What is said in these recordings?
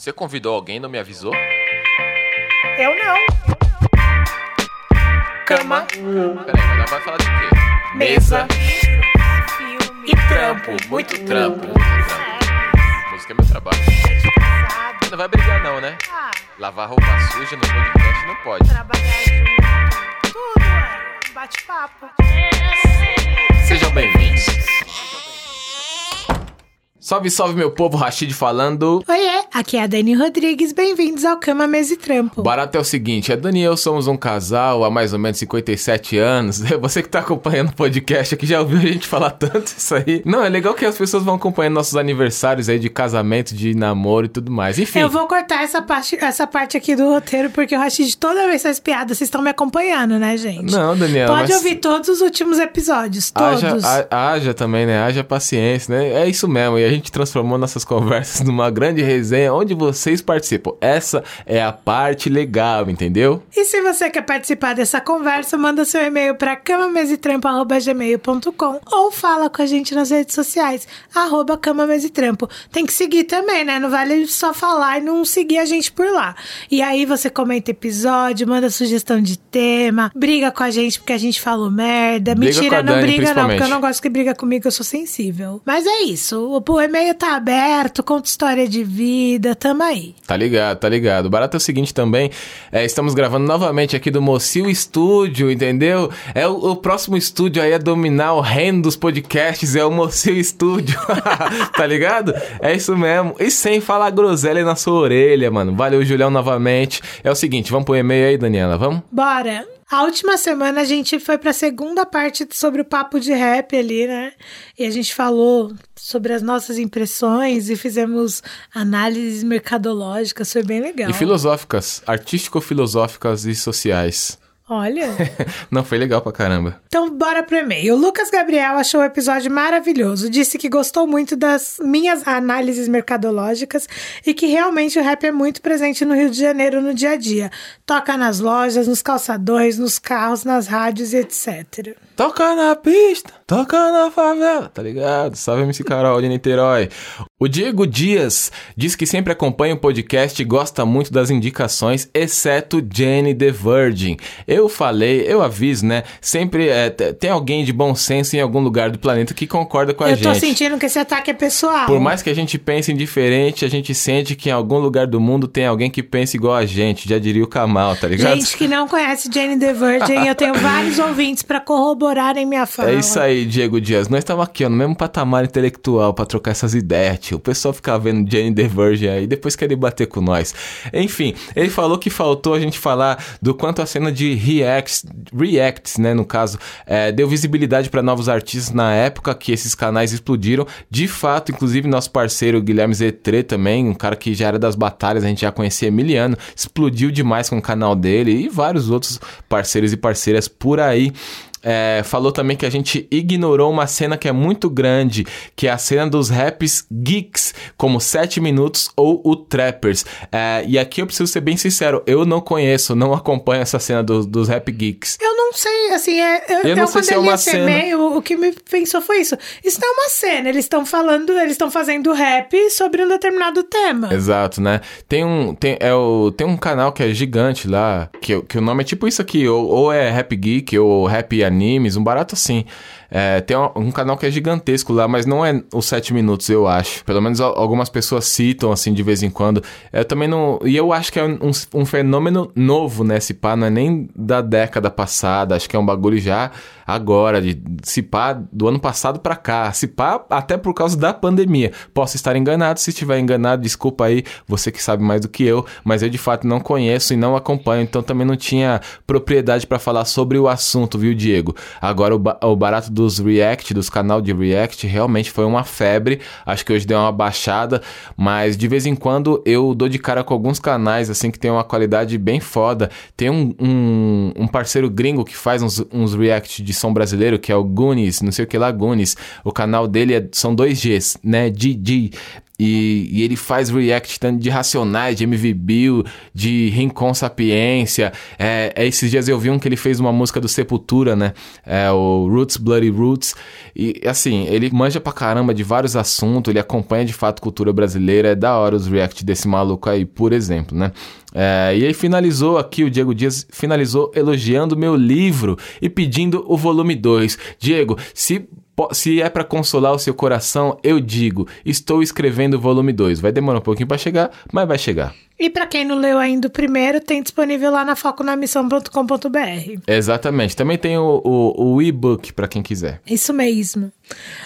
Você convidou alguém e não me avisou? Eu não. Cama, Peraí, mas ela vai falar de quê? mesa Filme, e trampo. Muito trampo. Música é meu trabalho. Não vai brigar não, né? ah, Lavar roupa suja no podcast não pode. trabalhar junto, tudo é bate-papo. Sejam bem-vindos. Salve, salve, meu povo, Rashid falando. Oiê, aqui é a Dani Rodrigues, bem-vindos ao Cama, Mesa e Trampo. O barato é o seguinte, a Dani e eu somos um casal há mais ou menos 57 anos. Você que tá acompanhando o podcast aqui já ouviu a gente falar tanto isso aí. Não, é legal que as pessoas vão acompanhando nossos aniversários aí de casamento, de namoro e tudo mais. Enfim. Eu vou cortar essa parte, essa parte aqui do roteiro, porque eu acho que toda vez essas piadas vocês estão me acompanhando, né, gente? Não, Daniela, Pode mas- ouvir todos os últimos episódios, todos. Haja, ha- haja também, né? Haja paciência, né? É isso mesmo. E a gente transformou nossas conversas numa grande resenha onde vocês participam. Essa é a parte legal, entendeu? E se você quer participar dessa conversa, manda seu e-mail para camamesetrampo.gmail.com ou fala com a gente nas redes sociais, arroba camamesetrampo. Tem que seguir também, né? Não vale só falar e não seguir a gente por lá. E aí você comenta episódio, manda sugestão de tema, briga com a gente porque a gente falou merda. Briga Mentira, não Dani, briga não, porque eu não gosto que briga comigo, eu sou sensível. Mas é isso, o, o e-mail tá aberto, conta história de vida, tamo aí. Tá ligado, tá ligado. O barato é o seguinte também, é, estamos gravando novamente aqui do Mocil Studio, entendeu? É o, o próximo estúdio aí a dominar o reino dos podcasts, é o Mocil Studio, tá ligado? É isso mesmo. E sem falar groselha na sua orelha, mano. Valeu, Julião, novamente. É o seguinte, vamos pro e-mail aí, Daniela, vamos? Bora! A última semana a gente foi pra segunda parte sobre o papo de rap ali, né? E a gente falou sobre as nossas impressões e fizemos análises mercadológicas, foi bem legal. E filosóficas, artístico-filosóficas e sociais. Olha. Não, foi legal pra caramba. Então, bora pro e-mail. O Lucas Gabriel achou o episódio maravilhoso. Disse que gostou muito das minhas análises mercadológicas e que realmente o rap é muito presente no Rio de Janeiro no dia a dia. Toca nas lojas, nos calçadões, nos carros, nas rádios e etc. Toca na pista, toca na favela, tá ligado? Salve MC Carol de Niterói. O Diego Dias diz que sempre acompanha o podcast e gosta muito das indicações, exceto Jenny the Virgin. Eu falei, eu aviso, né? Sempre é, tem alguém de bom senso em algum lugar do planeta que concorda com a Eu gente. tô sentindo que esse ataque é pessoal. Por mais que a gente pense em diferente, a gente sente que em algum lugar do mundo tem alguém que pensa igual a gente, já diria o Kamal, tá ligado? Gente que não conhece Jane the Virgin, eu tenho vários ouvintes pra corroborarem minha fala. É isso aí, Diego Dias. Nós estamos aqui, ó, no mesmo patamar intelectual pra trocar essas ideias, tio. O pessoal fica vendo Jane the Virgin aí, depois quer debater com nós. Enfim, ele falou que faltou a gente falar do quanto a cena de reacts, reacts, né, no caso, é, deu visibilidade pra novos artistas na época que esses canais explodiram. De fato, inclusive nosso parceiro Guilherme Zetre também, um cara que já era das batalhas, a gente já conhecia Emiliano, explodiu demais com o canal dele e vários outros parceiros e parceiras por aí. É, falou também que a gente ignorou uma cena que é muito grande, que é a cena dos raps geeks, como 7 Minutos ou o Trappers. É, e aqui eu preciso ser bem sincero, eu não conheço, não acompanho essa cena do- dos rap geeks. Eu não sei, assim, é, eu, Eu não sei quando se é uma cena. e-mail, o que me pensou foi isso. Isso não é uma cena, eles estão falando, eles estão fazendo rap sobre um determinado tema. Exato, né? Tem um, tem, é o, tem um canal que é gigante lá, que, que o nome é tipo isso aqui, ou, ou é Rap Geek, ou Rap Animes, um barato assim. É, tem um, um canal que é gigantesco lá, mas não é os 7 minutos, eu acho. Pelo menos al- algumas pessoas citam, assim, de vez em quando. Eu também não... E eu acho que é um, um fenômeno novo, né? Se pá, não é nem da década passada, acho que é um bagulho já agora, de se pá do ano passado pra cá. Se pá, até por causa da pandemia. Posso estar enganado, se estiver enganado, desculpa aí, você que sabe mais do que eu, mas eu de fato não conheço e não acompanho, então também não tinha propriedade pra falar sobre o assunto, viu, Diego? Agora o, ba- o barato dos React, dos canal de React, realmente foi uma febre. Acho que hoje deu uma baixada, mas de vez em quando eu dou de cara com alguns canais assim que tem uma qualidade bem foda. Tem um, um, um parceiro gringo que faz uns, uns React de som brasileiro, que é o Goonies, não sei o que lá, Goonies. O canal dele é- são dois Gs, né? GG. E, e ele faz react tanto de Racionais, de MV Bill, de Rincon Sapiência. É, é, esses dias eu vi um que ele fez uma música do Sepultura, né? É o Roots Bloody Roots. E assim, ele manja pra caramba de vários assuntos, ele acompanha de fato cultura brasileira. É da hora os react desse maluco aí, por exemplo, né? É, e aí finalizou aqui, o Diego Dias finalizou elogiando meu livro e pedindo o volume 2. Diego, se se é para consolar o seu coração, eu digo, estou escrevendo o volume 2. Vai demorar um pouquinho para chegar, mas vai chegar. E para quem não leu ainda o primeiro, tem disponível lá na foconamissão.com.br. Exatamente. Também tem o, o, o e-book para quem quiser. Isso mesmo.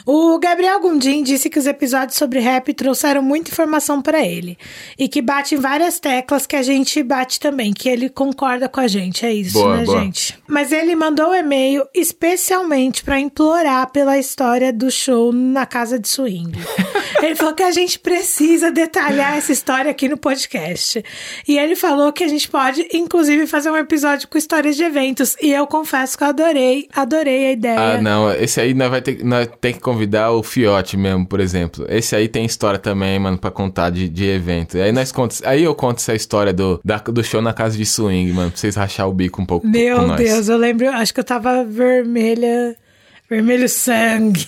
O Gabriel Gundim disse que os episódios sobre rap trouxeram muita informação para ele e que bate em várias teclas que a gente bate também, que ele concorda com a gente, é isso, Boa, né, boa. gente? Mas ele mandou o e-mail especialmente para implorar pela história do show na casa de swing. ele falou que a gente precisa detalhar essa história aqui no podcast. E ele falou que a gente pode, inclusive, fazer um episódio com histórias de eventos. E eu confesso que eu adorei, adorei a ideia. Ah, não, esse aí nós vai ter, nós tem que convidar o Fiote mesmo, por exemplo. Esse aí tem história também, mano, pra contar de, de evento. Aí nós aí eu conto essa história do, da- do show na casa de swing, mano, pra vocês rachar o bico um pouco Meu. Deus, eu lembro, acho que eu tava vermelha. Vermelho sangue.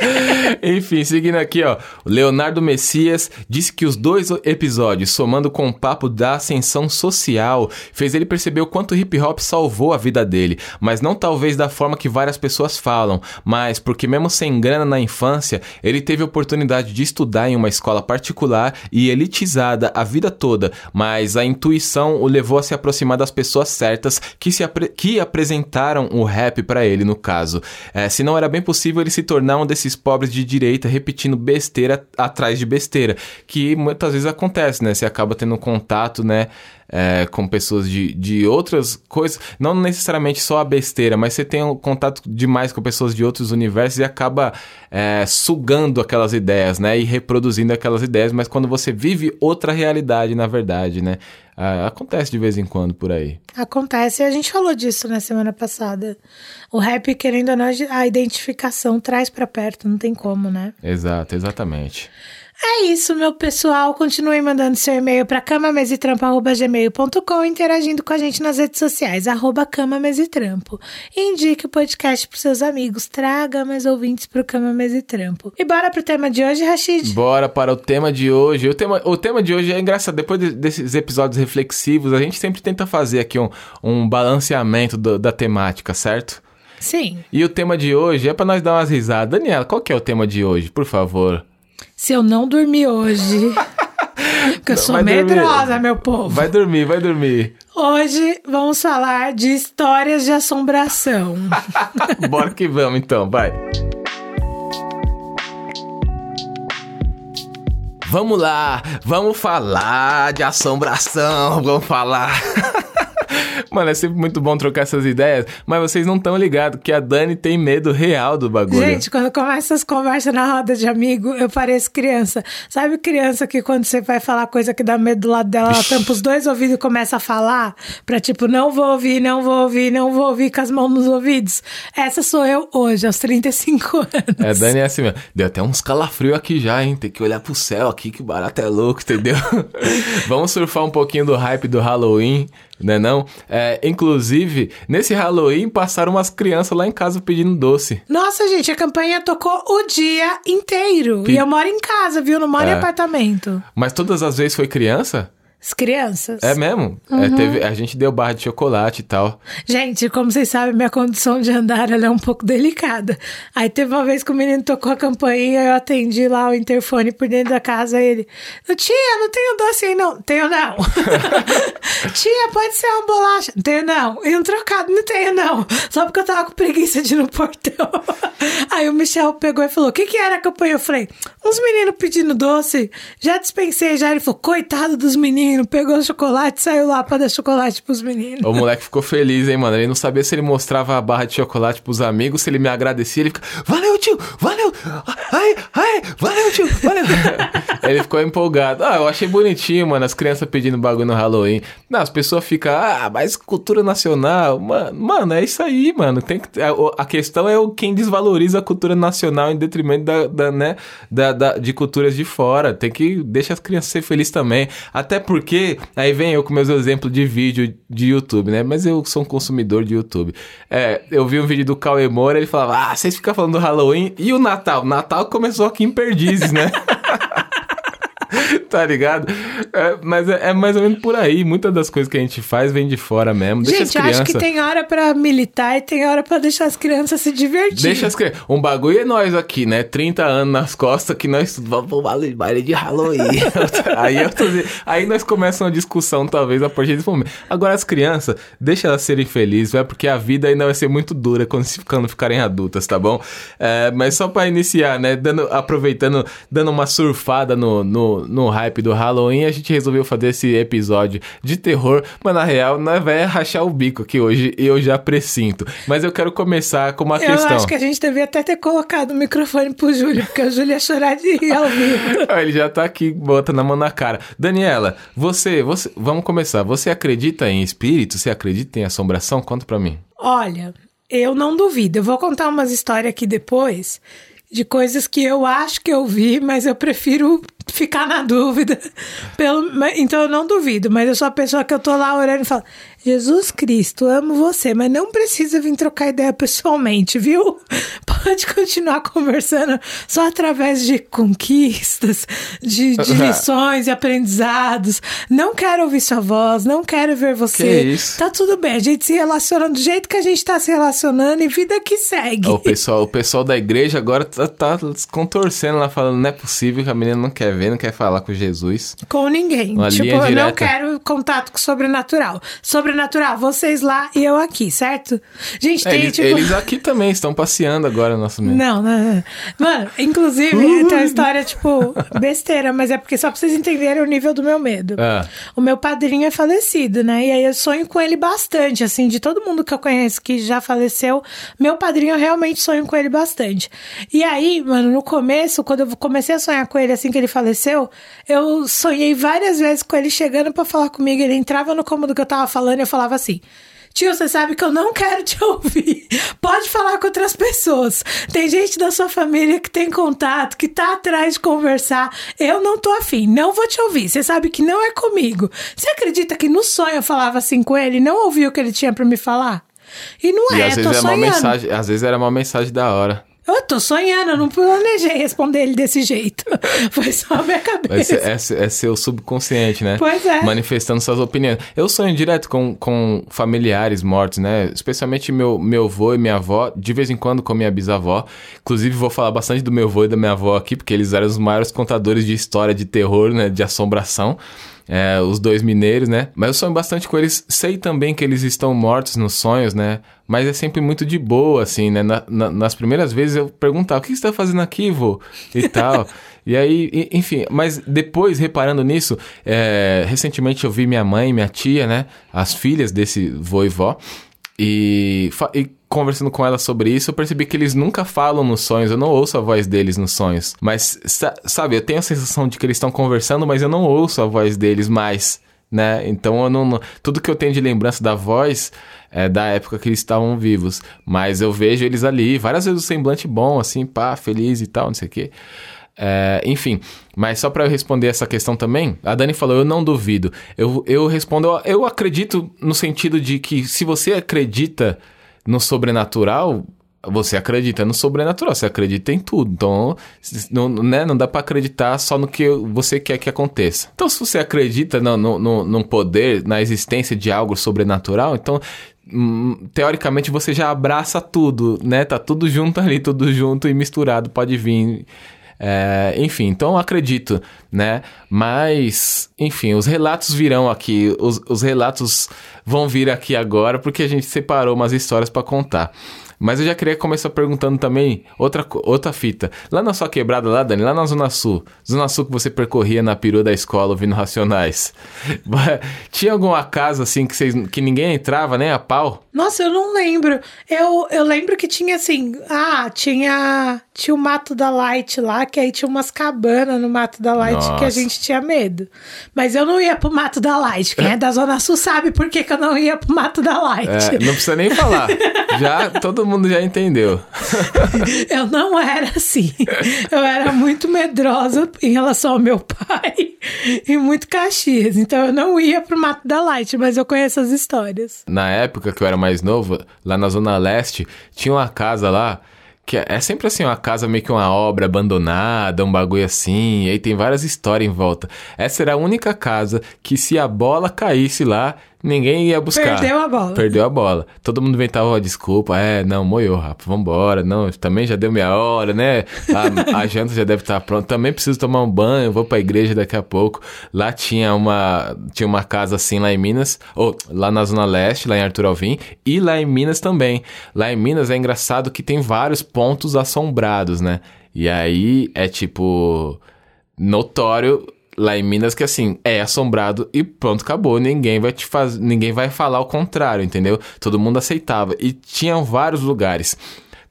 Enfim, seguindo aqui, ó. Leonardo Messias disse que os dois episódios, somando com o papo da ascensão social, fez ele perceber o quanto o hip hop salvou a vida dele. Mas não talvez da forma que várias pessoas falam, mas porque mesmo sem grana na infância, ele teve a oportunidade de estudar em uma escola particular e elitizada a vida toda. Mas a intuição o levou a se aproximar das pessoas certas que, se apre- que apresentaram o rap pra ele, no caso. É, se não era bem possível ele se tornar um desses pobres de direita repetindo besteira atrás de besteira, que muitas vezes acontece, né? Você acaba tendo contato, né? É, com pessoas de, de outras coisas, não necessariamente só a besteira, mas você tem um contato demais com pessoas de outros universos e acaba é, sugando aquelas ideias, né? E reproduzindo aquelas ideias, mas quando você vive outra realidade, na verdade, né? Ah, acontece de vez em quando por aí. Acontece, a gente falou disso na semana passada. O rap, querendo ou não, a identificação traz pra perto, não tem como, né? Exato, exatamente. É isso, meu pessoal. Continuem mandando seu e-mail para camamesetrampo.gmail.com interagindo com a gente nas redes sociais, arroba camamesetrampo. E indique o podcast pros seus amigos. Traga mais ouvintes pro Cama Mesa e Trampo. E bora pro tema de hoje, Rashid? Bora para o tema de hoje. O tema, o tema de hoje é engraçado. Depois de- desses episódios reflexivos, a gente sempre tenta fazer aqui um, um balanceamento do- da temática, certo? Sim. E o tema de hoje é para nós dar umas risadas. Daniela, qual que é o tema de hoje, por favor? Se eu não dormir hoje. Porque eu sou vai dormir. medrosa, meu povo. Vai dormir, vai dormir. Hoje vamos falar de histórias de assombração. Bora que vamos então, vai. Vamos lá, vamos falar de assombração, vamos falar. Mano, é sempre muito bom trocar essas ideias, mas vocês não estão ligados que a Dani tem medo real do bagulho. Gente, quando começa essas conversas na roda de amigo, eu pareço criança. Sabe criança que quando você vai falar coisa que dá medo do lado dela, ela tampa os dois ouvidos e começa a falar? Pra tipo, não vou ouvir, não vou ouvir, não vou ouvir com as mãos nos ouvidos? Essa sou eu hoje, aos 35 anos. É, Dani é assim mesmo. Deu até uns calafrios aqui já, hein? Tem que olhar pro céu aqui, que barato é louco, entendeu? Vamos surfar um pouquinho do hype do Halloween, né não? É, inclusive, nesse Halloween passaram umas crianças lá em casa pedindo doce. Nossa, gente, a campanha tocou o dia inteiro. Que- E eu moro em casa, viu? Não moro em É. apartamento. Mas todas as vezes foi criança? As crianças. É mesmo? Uhum. É, teve, a gente deu barra de chocolate e tal. Gente, como vocês sabem, minha condição de andar é um pouco delicada. Aí teve uma vez que o menino tocou a campainha, eu atendi lá o interfone por dentro da casa, ele... Tia, não tenho doce aí não. Tenho não. Tia, pode ser uma bolacha. Tenho não. E um trocado, não tenho não. Só porque eu tava com preguiça de ir no portão. Aí o Michel pegou e falou, o que que era a campanha? Eu falei, uns meninos pedindo doce. Já dispensei já. Ele falou, coitado dos meninos. Menino, pegou chocolate, saiu lá pra dar chocolate pros meninos. O moleque ficou feliz, hein, mano? Ele não sabia se ele mostrava a barra de chocolate pros amigos, se ele me agradecia, ele fica, valeu, tio, valeu, ai, ai, valeu, tio, valeu. ele ficou empolgado. Ah, eu achei bonitinho, mano, as crianças pedindo bagulho no Halloween. Não, as pessoas ficam, ah, mas cultura nacional, mano, mano é isso aí, mano. Tem que, a, a questão é o quem desvaloriza a cultura nacional em detrimento da, da né, da, da- de culturas de fora. Tem que deixar as crianças ser felizes também. Até porque, aí vem eu com meus exemplos de vídeo de YouTube, né? Mas eu sou um consumidor de YouTube. É, eu vi um vídeo do Cauê Moura, ele falava, ah, vocês ficam falando do Halloween e o Natal. O Natal começou aqui em Perdizes, né? tá ligado? É, mas é, é mais ou menos por aí. Muitas das coisas que a gente faz vem de fora mesmo. Deixa Gente, as eu acho crianças. que tem hora pra militar e tem hora pra deixar as crianças se divertir. Deixa as crianças. Um bagulho é nós aqui, né? 30 anos nas costas que nós vamos pro baile de Halloween. aí, eu tô aí nós começamos uma discussão, talvez, a partir desse momento. Agora, as crianças, deixa elas serem felizes, vai, porque a vida ainda vai ser muito dura quando, se- quando ficarem adultas, tá bom? É, mas só pra iniciar, né? Dando, aproveitando, dando uma surfada no, no, no hype do Halloween, a gente resolveu fazer esse episódio de terror, mas na real, nós vai rachar o bico aqui hoje, eu já presinto. Mas eu quero começar com uma Eu questão. acho que a gente devia até ter colocado o microfone pro Júlio, porque o Júlio ia chorar de rir ao vivo. Ah, Ele já tá aqui, botando a mão na cara. Daniela, você, você, vamos começar. Você acredita em espírito? Você acredita em assombração? Conta pra mim. Olha, eu não duvido. Eu vou contar umas histórias aqui depois de coisas que eu acho que eu vi, mas eu prefiro ficar na dúvida. Pelo, então eu não duvido, mas eu sou a pessoa que eu tô lá orando e falo: Jesus Cristo, amo você, mas não precisa vir trocar ideia pessoalmente, viu? Pode continuar conversando só através de conquistas, de, de lições e aprendizados. Não quero ouvir sua voz, não quero ver você. Que isso? Tá tudo bem, a gente se relaciona do jeito que a gente tá se relacionando e vida que segue. O pessoal, o pessoal da igreja agora tá, tá se contorcendo lá, falando: não é possível que a menina não quer ver, não quer falar com Jesus. Com ninguém. Uma tipo, eu não quero contato com o sobrenatural. Sobrenatural, vocês lá e eu aqui, certo? Gente, É, tem eles, tipo. eles aqui também estão passeando agora no nosso meio. Não, não. Mano, inclusive, tem uma história, tipo, besteira, mas é porque só pra vocês entenderem o nível do meu medo. Ah. O meu padrinho é falecido, né? E aí eu sonho com ele bastante, assim, de todo mundo que eu conheço que já faleceu, meu padrinho eu realmente sonho com ele bastante. E aí, mano, no começo, quando eu comecei a sonhar com ele assim que ele faleceu, eu sonhei várias vezes com ele chegando pra falar comigo, ele entrava no cômodo que eu tava falando eu falava assim: Tio, você sabe que eu não quero te ouvir. Pode falar com outras pessoas. Tem gente da sua família que tem contato, que tá atrás de conversar. Eu não tô afim, não vou te ouvir. Você sabe que não é comigo. Você acredita que no sonho eu falava assim com ele e não ouvi o que ele tinha pra me falar? E não E é, às vezes, tô uma sonhando. mensagem, às vezes era uma mensagem da hora. Eu tô sonhando, eu não planejei responder ele desse jeito. Foi só a minha cabeça. é, é seu subconsciente, né? Pois é. Manifestando suas opiniões. Eu sonho direto com, com familiares mortos, né? Especialmente meu, meu avô e minha avó, de vez em quando com minha bisavó. Inclusive, vou falar bastante do meu avô e da minha avó aqui, porque eles eram os maiores contadores de história de terror, né? De assombração. É, os dois mineiros, né? Mas eu sonho bastante com eles. Sei também que eles estão mortos nos sonhos, né? Mas é sempre muito de boa, assim, né? Na- na- nas primeiras vezes eu perguntava: o que você tá fazendo aqui, vô? E tal. E aí, enfim, mas depois, reparando nisso, é, recentemente eu vi minha mãe, minha tia, né? As filhas desse vô e vó. E, e conversando com ela sobre isso, eu percebi que eles nunca falam nos sonhos. Eu não ouço a voz deles nos sonhos. Mas, sa- sabe, eu tenho a sensação de que eles estão conversando, mas eu não ouço a voz deles mais. Né? Então eu não- tudo que eu tenho de lembrança da voz é da época que eles estavam vivos, mas eu vejo eles ali, várias vezes o semblante bom, assim, pá, feliz e tal, não sei o quê. É, enfim, mas só pra eu responder essa questão também, a Dani falou, eu não duvido. Eu, eu respondo, eu, eu acredito no sentido de que se você acredita no sobrenatural, você acredita no sobrenatural, você acredita em tudo. Então, não, né, não dá pra acreditar só no que você quer que aconteça. Então, se você acredita no, no, no, no poder, na existência de algo sobrenatural, então hum, teoricamente você já abraça tudo, né? Tá tudo junto ali, tudo junto e misturado, pode vir. É, enfim, então acredito, né? Mas, enfim, os relatos virão aqui, os, os relatos vão vir aqui agora, porque a gente separou umas histórias pra contar. Mas eu já queria começar perguntando também outra, outra fita. Lá na sua quebrada lá, Dani, lá na Zona Sul, Zona Sul que você percorria na perua da escola ouvindo Racionais, tinha alguma casa assim que, vocês, que ninguém entrava, nem a pau? Nossa, eu não lembro. Eu, eu lembro que tinha assim. Ah, tinha. Tinha o Mato da Light lá, que aí tinha umas cabanas no Mato da Light que a Nossa. gente tinha medo. Mas eu não ia pro Mato da Light. Quem é da Zona Sul sabe por que, que eu não ia pro Mato da Light. É, não precisa nem falar. Já, todo mundo já entendeu. Eu não era assim. Eu era muito medrosa em relação ao meu pai e muito Caxias. Então eu não ia pro Mato da Light, mas eu conheço as histórias. Na época que eu era mais novo, lá na Zona Leste, tinha uma casa lá. Que é é sempre assim, uma casa meio que uma obra abandonada, um bagulho assim, e aí tem várias histórias em volta. Essa era a única casa que se a bola caísse lá, ninguém ia buscar. Perdeu a bola. Perdeu a bola. Todo mundo inventava, ó, desculpa, é, não, moiou, rapaz, vambora, não, também já deu meia hora, né? A, a janta já deve estar pronta, também preciso tomar um banho, vou pra igreja daqui a pouco. Lá tinha uma, tinha uma casa assim lá em Minas, ou lá na Zona Leste, lá em Arthur Alvim, e lá em Minas também. Lá em Minas é engraçado que tem vários pontos assombrados, né? E aí é tipo notório lá em Minas que assim, é assombrado e pronto, acabou. Ninguém vai te fazer, ninguém vai falar o contrário, entendeu? Todo mundo aceitava e tinham vários lugares.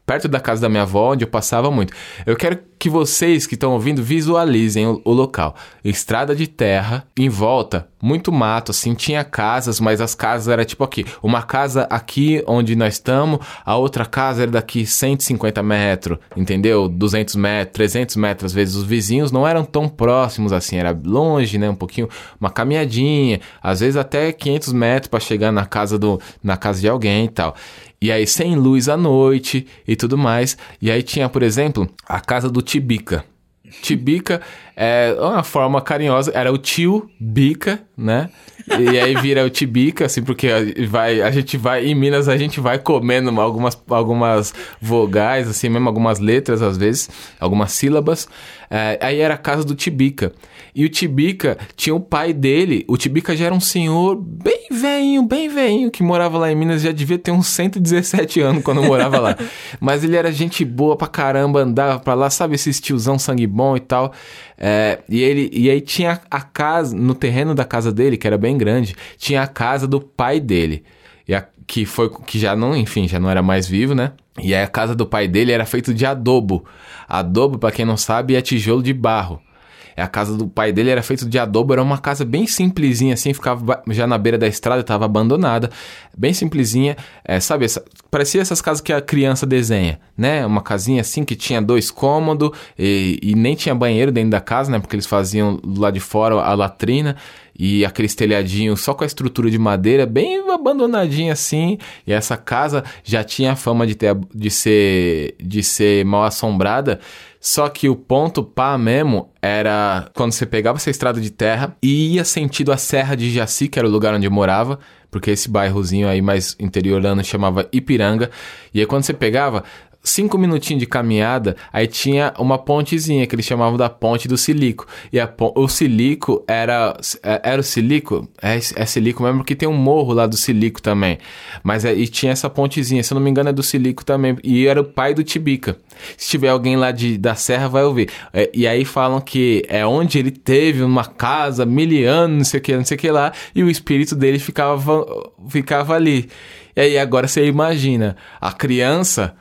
Perto da casa da minha avó, onde eu passava muito. Eu quero que vocês que estão ouvindo visualizem o, o local. Estrada de terra, em volta, muito mato, assim, tinha casas, mas as casas era tipo aqui. Uma casa aqui onde nós estamos, a outra casa era daqui 150 metros, entendeu? 200 metros, 300 metros. Às vezes os vizinhos não eram tão próximos assim, era longe, né? Um pouquinho, uma caminhadinha, às vezes até 500 metros para chegar na casa, do, na casa de alguém e tal. E aí, sem luz à noite e tudo mais. E aí tinha, por exemplo, a casa do Tibica. Tibica é uma forma carinhosa, era o tio Bica, né? E aí vira o Tibica, assim, porque vai, a gente vai, em Minas a gente vai comendo algumas, algumas vogais, assim mesmo, algumas letras às vezes, algumas sílabas. É, aí era a casa do Tibica. E o Tibica tinha o pai dele, o Tibica já era um senhor bem velhinho, bem velhinho, que morava lá em Minas, já devia ter uns 117 anos quando morava lá. Mas ele era gente boa pra caramba, andava pra lá, sabe, esse tiozão sangue bom e tal. É, e, ele, e aí tinha a casa, no terreno da casa dele, que era bem grande, tinha a casa do pai dele. E a, que foi que já não, enfim, já não era mais vivo, né? E aí a casa do pai dele era feito de adobo. Adobo, pra quem não sabe, é tijolo de barro. É a casa do pai dele era feito de adobo, era uma casa bem simplesinha assim, ficava já na beira da estrada, estava abandonada, bem simplesinha, é, sabe, essa- parecia essas casas que a criança desenha, né? Uma casinha assim que tinha dois cômodos e, e nem tinha banheiro dentro da casa, né? Porque eles faziam lá de fora a latrina e aqueles telhadinhos só com a estrutura de madeira, bem abandonadinha assim. E essa casa já tinha a fama de, ter, de, ser, de ser mal assombrada. Só que o ponto pá mesmo era quando você pegava essa estrada de terra e ia sentido a Serra de Jaci, que era o lugar onde eu morava, porque esse bairrozinho aí mais interiorano chamava Ipiranga. E aí quando você pegava, cinco minutinhos de caminhada, aí tinha uma pontezinha que eles chamavam da ponte do Silico. E o Silico era. é- Era o Silico? É, é Silico mesmo, porque tem um morro lá do Silico também. Mas é, e tinha essa pontezinha, se eu não me engano é do Silico também. E era o pai do Tibica. Se tiver alguém lá de, da Serra, vai ouvir. É, e aí falam que é onde ele teve uma casa miliano, não sei o que, não sei o que lá, e o espírito dele ficava, ficava ali. E aí agora você imagina, a criança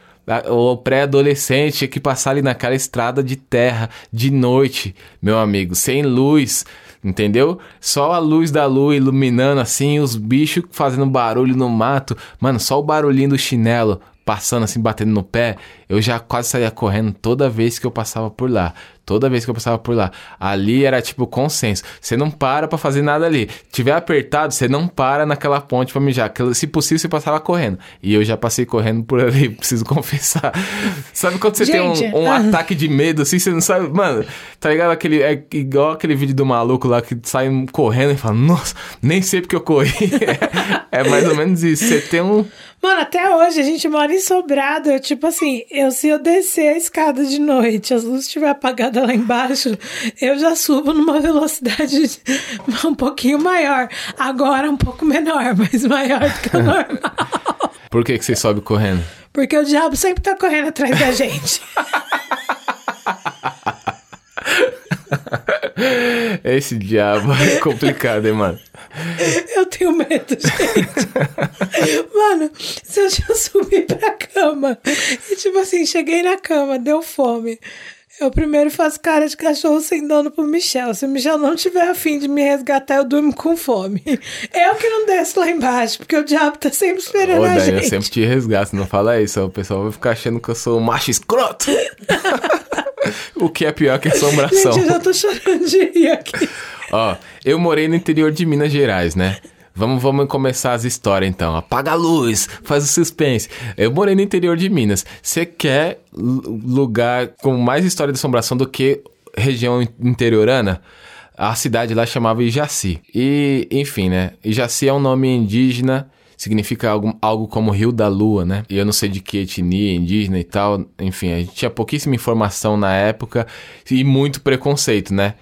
o pré-adolescente que passar ali naquela estrada de terra de noite, meu amigo, sem luz, entendeu? Só a luz da lua iluminando assim, os bichos fazendo barulho no mato, mano, só o barulhinho do chinelo passando assim, batendo no pé, eu já quase saía correndo toda vez que eu passava por lá. Toda vez que eu passava por lá. Ali era tipo consenso. Você não para pra fazer nada ali. Tiver apertado, você não para naquela ponte pra mijar. Se possível, você passava correndo. E eu já passei correndo por ali, preciso confessar. Sabe quando você Gente, tem um, um ah. ataque de medo assim, você não sabe. Mano, tá ligado? Aquele, é igual aquele vídeo do maluco lá que sai correndo e fala, nossa, nem sei porque eu corri. é, é mais ou menos isso. Você tem um. Mano, até hoje a gente mora em Sobrado. Eu, tipo assim, eu se eu descer a escada de noite, as luzes estiver apagadas lá embaixo, eu já subo numa velocidade um pouquinho maior. Agora um pouco menor, mas maior do que o normal. Por que, que você sobe correndo? Porque o diabo sempre tá correndo atrás da gente. Esse diabo é complicado, hein, mano? Eu tenho medo, gente. Mano, se eu já subi pra cama e, tipo assim, cheguei na cama, deu fome. Eu primeiro faço cara de cachorro sem dono pro Michel. Se o Michel não tiver afim de me resgatar, eu durmo com fome. Eu que não desço lá embaixo, porque o diabo tá sempre esperando Ô, a Dani, eu gente. sempre te resgato, não fala isso. O pessoal vai ficar achando que eu sou macho escroto. o que é pior que assombração. Gente, eu já tô chorando de rir aqui. Ó, eu morei no interior de Minas Gerais, né? Vamos, vamos começar as histórias então. Apaga a luz, faz o suspense. Eu morei no interior de Minas. Você quer lu- lugar com mais história de assombração do que região in- interiorana? A cidade lá chamava Ijaci. E, enfim, né? Ijaci é um nome indígena, significa algo, algo como Rio da Lua, né? E eu não sei de que etnia indígena e tal. Enfim, a gente tinha pouquíssima informação na época e muito preconceito, né?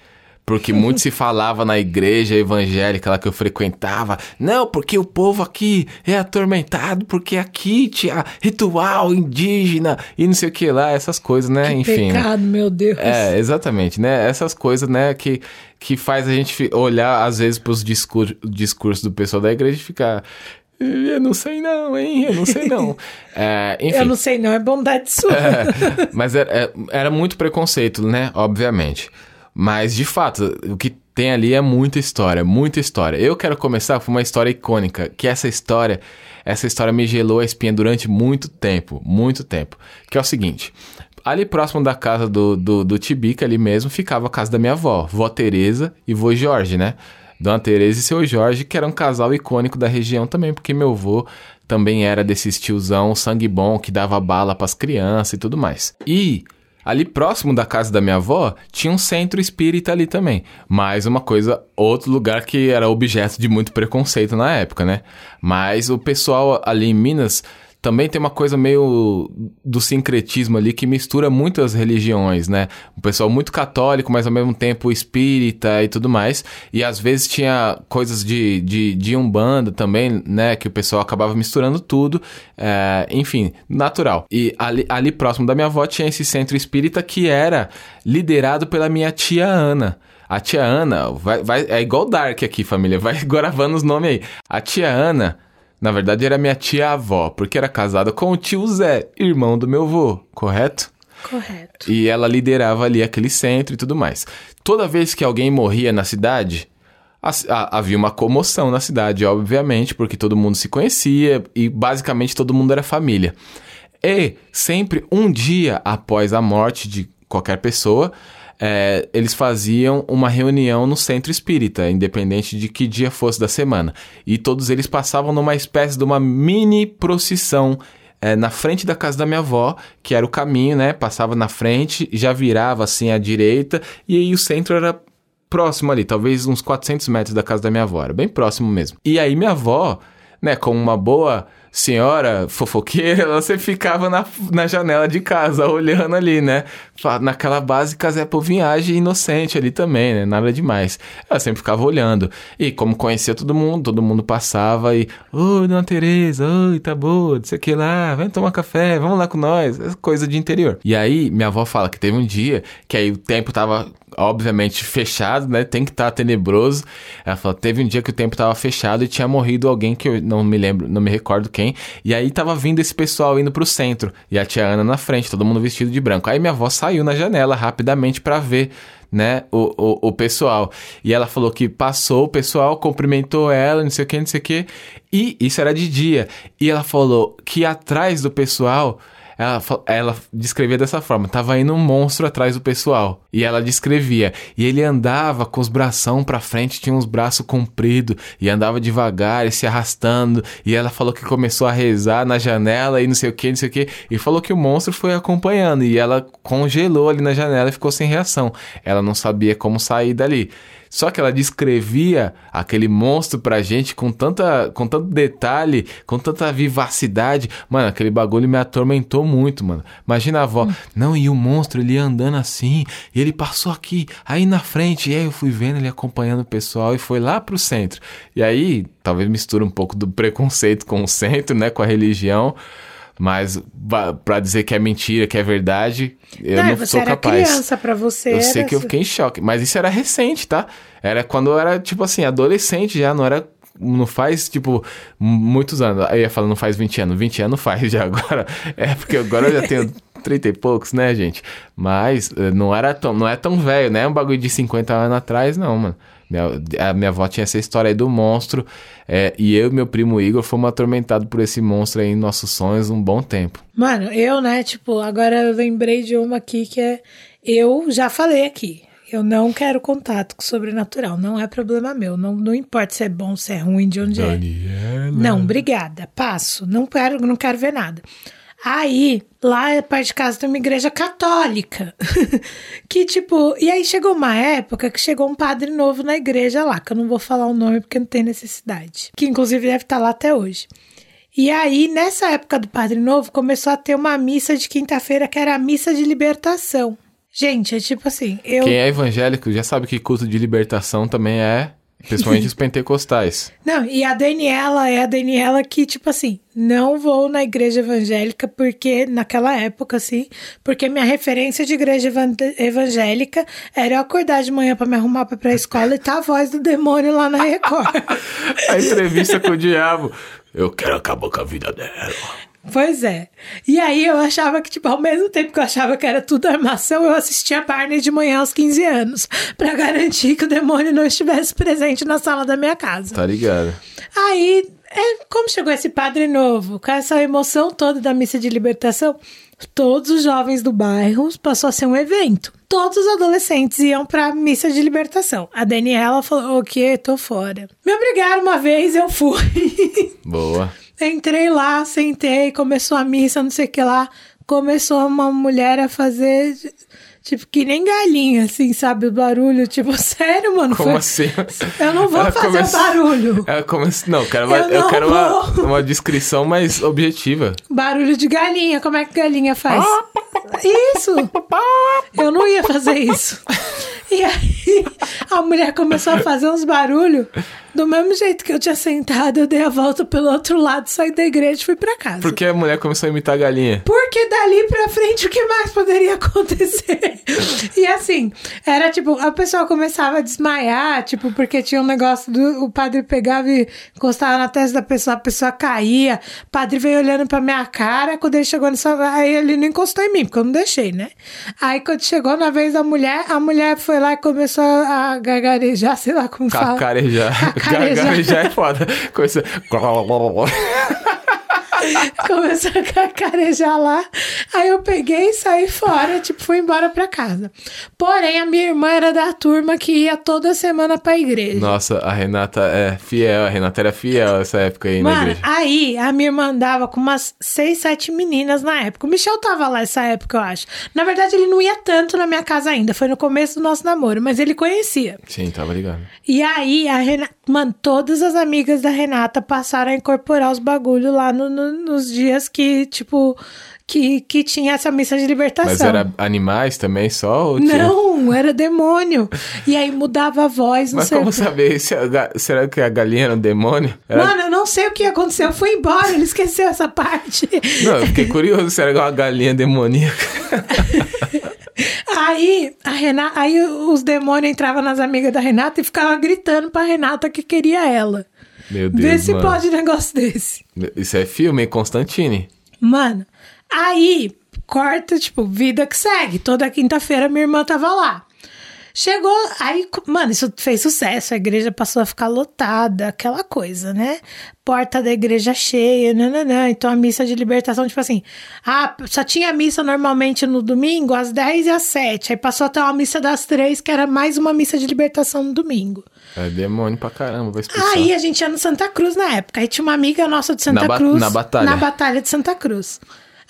Porque muito se falava na igreja evangélica lá que eu frequentava. Não, porque o povo aqui é atormentado, porque aqui tinha ritual indígena e não sei o que lá, essas coisas, né? Enfim. né? Pecado, meu Deus. É, exatamente, né? Essas coisas, né, que, que faz a gente olhar, às vezes, pros discur discursos do pessoal da igreja e ficar. Eu não sei não, hein? Eu não sei não. É, enfim. Eu não sei, não, é bondade sua. É, mas era, é- era muito preconceito, né? Obviamente. Mas, de fato, o que tem ali é muita história, muita história. Eu quero começar por uma história icônica, que essa história, essa história me gelou a espinha durante muito tempo, muito tempo. Que é o seguinte, ali próximo da casa do, do, do Tibica, ali mesmo, ficava a casa da minha avó, vó Tereza e vô Jorge, né? Dona Tereza e seu Jorge, que era um casal icônico da região também, porque meu avô também era desses tiozão sangue bom que dava bala pras crianças e tudo mais. E ali próximo da casa da minha avó tinha um centro espírita ali também. Mais uma coisa, outro lugar que era objeto de muito preconceito na época, né? Mas o pessoal ali em Minas também tem uma coisa meio do sincretismo ali que mistura muitas religiões, né? O pessoal muito católico, mas ao mesmo tempo espírita e tudo mais. E às vezes tinha coisas de, de, de umbanda também, né? Que o pessoal acabava misturando tudo. É, enfim, natural. E ali, ali próximo da minha avó tinha esse centro espírita que era liderado pela minha tia Ana. A tia Ana, vai, vai, é igual Dark aqui, família, vai gravando os nomes aí. A tia Ana, na verdade, era minha tia-avó, porque era casada com o tio Zé, irmão do meu avô, correto? Correto. E ela liderava ali aquele centro e tudo mais. Toda vez que alguém morria na cidade, as- a- havia uma comoção na cidade, obviamente, porque todo mundo se conhecia e basicamente todo mundo era família. E sempre um dia após a morte de qualquer pessoa, é, eles faziam uma reunião no centro espírita, independente de que dia fosse da semana. E todos eles passavam numa espécie de uma mini procissão é, na frente da casa da minha avó, que era o caminho, né? Passava na frente, já virava assim à direita, e aí o centro era próximo ali, talvez uns 400 metros da casa da minha avó, era bem próximo mesmo. E aí minha avó, né, como uma boa senhora fofoqueira, sempre ficava na, na janela de casa, olhando ali, né? Naquela básica Zé Povinhagem inocente ali também, né? Nada demais. Ela sempre ficava olhando. E como conhecia todo mundo, todo mundo passava e... Oi, dona Tereza, oi, tá boa, não sei o que lá, vem tomar café, vamos lá com nós. Coisa de interior. E aí, minha avó fala que teve um dia que aí o tempo tava obviamente fechado, né? Tem que estar tenebroso. Ela falou, teve um dia que o tempo tava fechado e tinha morrido alguém que eu não me lembro, não me recordo quem. E aí tava vindo esse pessoal indo pro centro e a tia Ana na frente, todo mundo vestido de branco. Aí minha avó saiu na janela rapidamente pra ver né, o, o, o pessoal. E ela falou que passou o pessoal, cumprimentou ela, não sei o que, não sei o que. E isso era de dia. E ela falou que atrás do pessoal ela, ela descrevia dessa forma: tava indo um monstro atrás do pessoal. E ela descrevia. E ele andava com os bração pra frente, tinha uns braços compridos, e andava devagar e se arrastando. E ela falou que começou a rezar na janela e não sei o que, não sei o que. E falou que o monstro foi acompanhando. E ela congelou ali na janela e ficou sem reação. Ela não sabia como sair dali. Só que ela descrevia aquele monstro pra gente com, tanta, com tanto detalhe, com tanta vivacidade. Mano, aquele bagulho me atormentou muito, mano. Imagina a avó. Não, e o monstro, ele ia andando assim, e ele passou aqui, aí na frente, e aí eu fui vendo ele acompanhando o pessoal e foi lá pro centro. E aí, talvez mistura um pouco do preconceito com o centro, né, com a religião. Mas pra dizer que é mentira, que é verdade, eu não, você sou capaz. criança, pra você Eu sei que eu fiquei em choque. Mas isso era recente, tá? Era quando eu era, tipo assim, adolescente já, não era. Não faz, tipo, muitos anos. Aí eu ia falar, não faz 20 anos. 20 anos faz já agora. É, porque agora eu já tenho 30 e poucos, né, gente? Mas eh, não era tão, não é tão velho, né? Um bagulho de 50 anos atrás, não, mano. Minha- A minha avó tinha essa história aí do monstro. é, e eu e meu primo Igor fomos atormentados por esse monstro aí em nossos sonhos um bom tempo. Mano, eu, né, tipo, agora eu lembrei de uma aqui que é. Eu já falei aqui. Eu não quero contato com o sobrenatural. Não é problema meu. Não, não importa se é bom, se é ruim, de onde é. Daniela. Não, obrigada. Passo. Não quero, não quero ver nada. Aí, lá perto de casa tem uma igreja católica. que, tipo, e aí chegou uma época que chegou um padre novo na igreja lá, que eu não vou falar o nome porque não tem necessidade. Que inclusive deve estar lá até hoje. E aí, nessa época do Padre Novo, começou a ter uma missa de quinta-feira que era a missa de libertação. Gente, é tipo assim, eu. Quem é evangélico já sabe que culto de libertação também é, principalmente os pentecostais. Não, e a Daniela é a Daniela que, tipo assim, não vou na igreja evangélica porque, naquela época, assim, porque minha referência de igreja evan- evangélica era eu acordar de manhã pra me arrumar pra ir pra escola e tá a voz do demônio lá na Record. A entrevista com o diabo. Eu quero acabar com a vida dela. Pois é. E aí eu achava que, tipo, ao mesmo tempo que eu achava que era tudo armação, eu assistia Barney de manhã aos 15 anos, pra garantir que o demônio não estivesse presente na sala da minha casa. Tá ligado? Aí, é, como chegou esse padre novo, com essa emoção toda da missa de libertação, todos os jovens do bairro passou a ser um evento. Todos os adolescentes iam pra missa de libertação. A Daniela falou: Ok, tô fora. Me obrigaram uma vez, eu fui. Boa. Entrei lá, sentei, começou a missa, não sei o que lá. Começou uma mulher a fazer, tipo, que nem galinha, assim, sabe? O barulho, tipo, sério, mano. Como foi- assim? Eu não vou Ela fazer o barulho. Ela começa... Não, eu quero, uma, Eu eu quero uma, uma descrição mais objetiva. Barulho de galinha, como é que galinha faz? Isso! Eu não ia fazer isso. E aí, a mulher começou a fazer uns barulhos. Do mesmo jeito que eu tinha sentado, eu dei a volta pelo outro lado, saí da igreja e fui pra casa. Por que a mulher começou a imitar a galinha? Porque dali pra frente o que mais poderia acontecer? E assim, era tipo, a pessoa começava a desmaiar, tipo, porque tinha um negócio do o padre pegava e encostava na testa da pessoa, a pessoa caía. O padre veio olhando pra minha cara, quando ele chegou nessa. Aí ele não encostou em mim, porque eu não deixei, né? Aí quando chegou na vez da mulher, a mulher foi lá e começou a gargarejar, sei lá como fala. Cacarejar. Cacarejar. Cacarejar é foda. Começa... Começou a cacarejar lá. Aí eu peguei e saí fora, tipo, fui embora pra casa. Porém, a minha irmã era da turma que ia toda semana pra igreja. Nossa, a Renata é fiel. A Renata era fiel essa época aí na Mano, igreja. aí a minha irmã andava com umas seis, sete meninas na época. O Michel tava lá essa época, eu acho. Na verdade, ele não ia tanto na minha casa ainda. Foi no começo do nosso namoro, mas ele conhecia. Sim, tava ligado. E aí, a Renata. Mano, todas as amigas da Renata passaram a incorporar os bagulhos lá no- no- nos dias que, tipo, que, que tinha essa missa de libertação. Mas era animais também só? Tinha- Não, era demônio. E aí mudava a voz, não Mas sei como o quê. saber se ga- será que a galinha era um demônio? Era- Mano, eu não sei o que aconteceu. Eu fui embora, ele esqueceu essa parte. Não, eu fiquei curioso se era uma galinha demoníaca. Aí, a Renata, aí os demônios entravam nas amigas da Renata e ficavam gritando pra Renata que queria ela. Meu Deus, Vê se mano. pode um negócio desse. Isso é filme, hein? Constantine. Mano, aí corta, tipo, vida que segue. Toda quinta-feira minha irmã tava lá. Chegou, aí, mano, isso fez sucesso. A igreja passou a ficar lotada, aquela coisa, né? Porta da igreja cheia, nananã. Então a missa de libertação, tipo assim, ah, só tinha missa normalmente no domingo às 10 e às 7. Aí passou até uma missa das 3, que era mais uma missa de libertação no domingo. É demônio pra caramba, vai expulsar. Aí a gente ia no Santa Cruz na época. Aí tinha uma amiga nossa de Santa Na ba- Cruz. na batalha. Na batalha de Santa Cruz.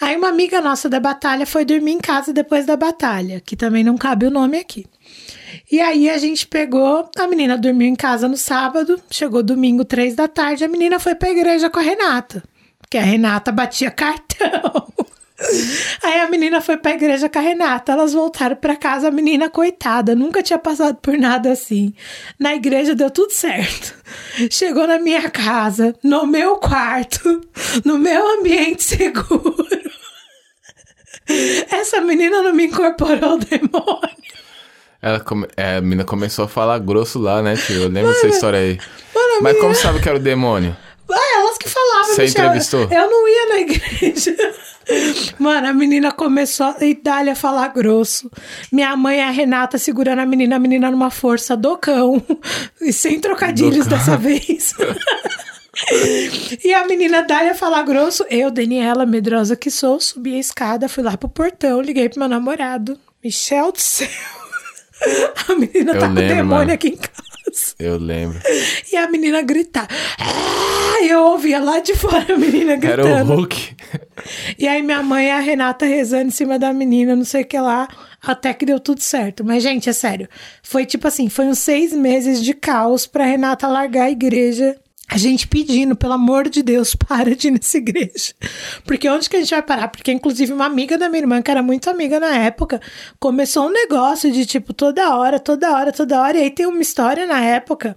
Aí uma amiga nossa da batalha foi dormir em casa depois da batalha, que também não cabe o nome aqui. E aí a gente pegou, a menina dormiu em casa no sábado, chegou domingo, três da tarde, a menina foi pra igreja com a Renata. Porque a Renata batia cartão. Aí a menina foi pra igreja com a Renata, elas voltaram pra casa, a menina, coitada, nunca tinha passado por nada assim. Na igreja deu tudo certo. Chegou na minha casa, no meu quarto, no meu ambiente seguro. Essa menina não me incorporou demônio. Ela come... é, a menina começou a falar grosso lá, né, tio? Eu lembro dessa história aí. Mano, Mas como sabe que era o demônio? Ah, elas que falavam. Você entrevistou? Eu não ia na igreja. Mano, a menina começou a dar a falar grosso. Minha mãe, a Renata, segurando a menina, a menina numa força do cão. E sem trocadilhos dessa vez. E a menina Dália falar grosso. Eu, Daniela, medrosa que sou, subi a escada, fui lá pro portão, liguei pro meu namorado. Michel do céu. A menina Eu tá com o lembro, demônio mano. aqui em casa. Eu lembro. E a menina gritar. Ah, eu ouvia lá de fora a menina Era gritando. o Hulk. E aí minha mãe e a Renata rezando em cima da menina, não sei o que lá, até que deu tudo certo. Mas, gente, é sério. Foi tipo assim, foi uns seis meses de caos pra Renata largar a igreja. A gente pedindo, pelo amor de Deus, para de ir nessa igreja. Porque onde que a gente vai parar? Porque, inclusive, uma amiga da minha irmã, que era muito amiga na época, começou um negócio de, tipo, toda hora, toda hora, toda hora. E aí tem uma história na época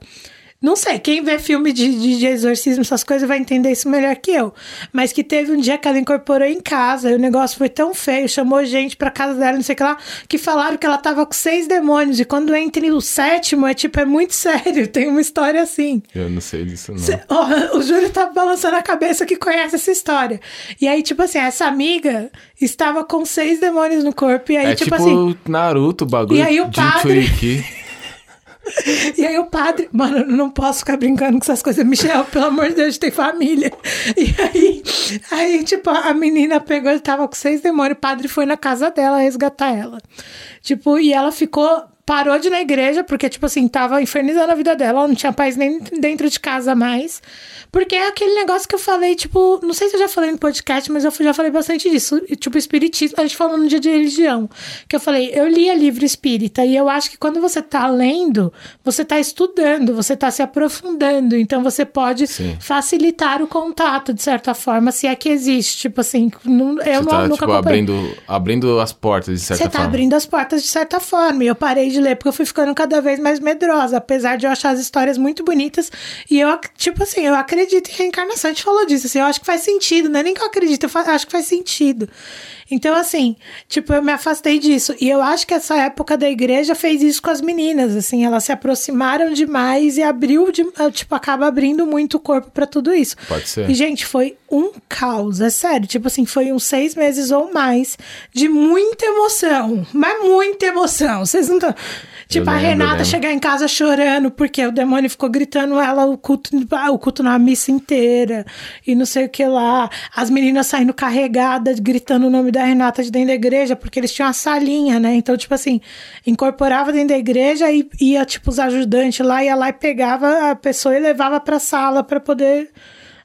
não sei, quem vê filme de, de, de exorcismo, essas coisas, vai entender isso melhor que eu. Mas que teve um dia que ela incorporou em casa e o negócio foi tão feio, chamou gente pra casa dela, não sei o que lá, que falaram que ela tava com seis demônios. E quando entra o sétimo, é tipo, é muito sério. Tem uma história assim. Eu não sei disso, não. Cê- ó, o Júlio tá balançando a cabeça que conhece essa história. E aí, tipo assim, essa amiga estava com seis demônios no corpo. E aí, é tipo, tipo, assim. Naruto, o bagulho E aí o padre-. E aí o padre, mano, não posso ficar brincando com essas coisas. Michel, pelo amor de Deus, tem família. E aí, aí, tipo, a menina pegou, ele tava com seis demônios, o padre foi na casa dela resgatar ela. Tipo, e ela ficou, parou de ir na igreja, porque, tipo assim, tava infernizando a vida dela, ela não tinha paz nem dentro de casa mais. Porque é aquele negócio que eu falei, tipo, não sei se eu já falei no podcast, mas eu já falei bastante disso. Tipo, espiritismo, a gente falou no dia de religião. Que eu falei, eu lia livro espírita, e eu acho que quando você tá lendo, você tá estudando, você tá se aprofundando. Então você pode Sim. facilitar o contato, de certa forma, se é que existe. Tipo assim, não, eu Você não, tá, nunca tipo, abrindo, abrindo as portas, de certa Você tá forma. abrindo as portas de certa forma. E eu parei de ler porque eu fui ficando cada vez mais medrosa, apesar de eu achar as histórias muito bonitas. E eu, tipo assim, eu acredito em reencarnação. A gente falou disso, assim, eu acho que faz sentido, não é nem que eu acredito, eu acho que faz sentido. Então, assim, tipo, eu me afastei disso. E eu acho que essa época da igreja fez isso com as meninas, assim, elas se aproximaram demais e abriu, de, tipo, acaba abrindo muito o corpo pra tudo isso. Pode ser. E, gente, foi um caos, é sério. Tipo assim, foi uns seis meses ou mais de muita emoção. Mas muita emoção. Vocês não estão. Tipo, a lembro, Renata lembro. chegar em casa chorando porque o demônio ficou gritando ela o culto, ah, o culto na missa inteira e não sei o que lá. As meninas saindo carregadas, gritando o nome da Renata de dentro da igreja, porque eles tinham uma salinha, né? Então, tipo assim, incorporava dentro da igreja e ia, tipo, os ajudantes lá, ia lá e pegava a pessoa e levava pra sala pra poder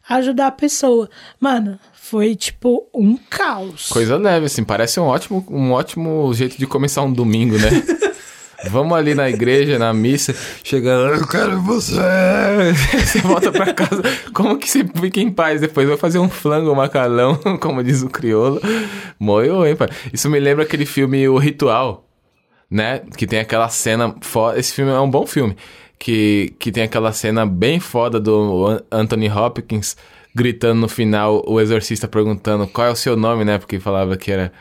ajudar a pessoa. Mano, foi tipo um caos. Coisa leve, assim, parece um ótimo, um ótimo jeito de começar um domingo, né? Vamos ali na igreja, na missa, chegando, eu quero você. Você volta pra casa. Como que você fica em paz depois? Vai fazer um flango, um macalão, como diz o crioulo. Moio, hein, pai? Isso me lembra aquele filme O Ritual, né? Que tem aquela cena foda. Esse filme é um bom filme. Que, que tem aquela cena bem foda do An- Anthony Hopkins gritando no final, o exorcista perguntando qual é o seu nome, né? Porque falava que era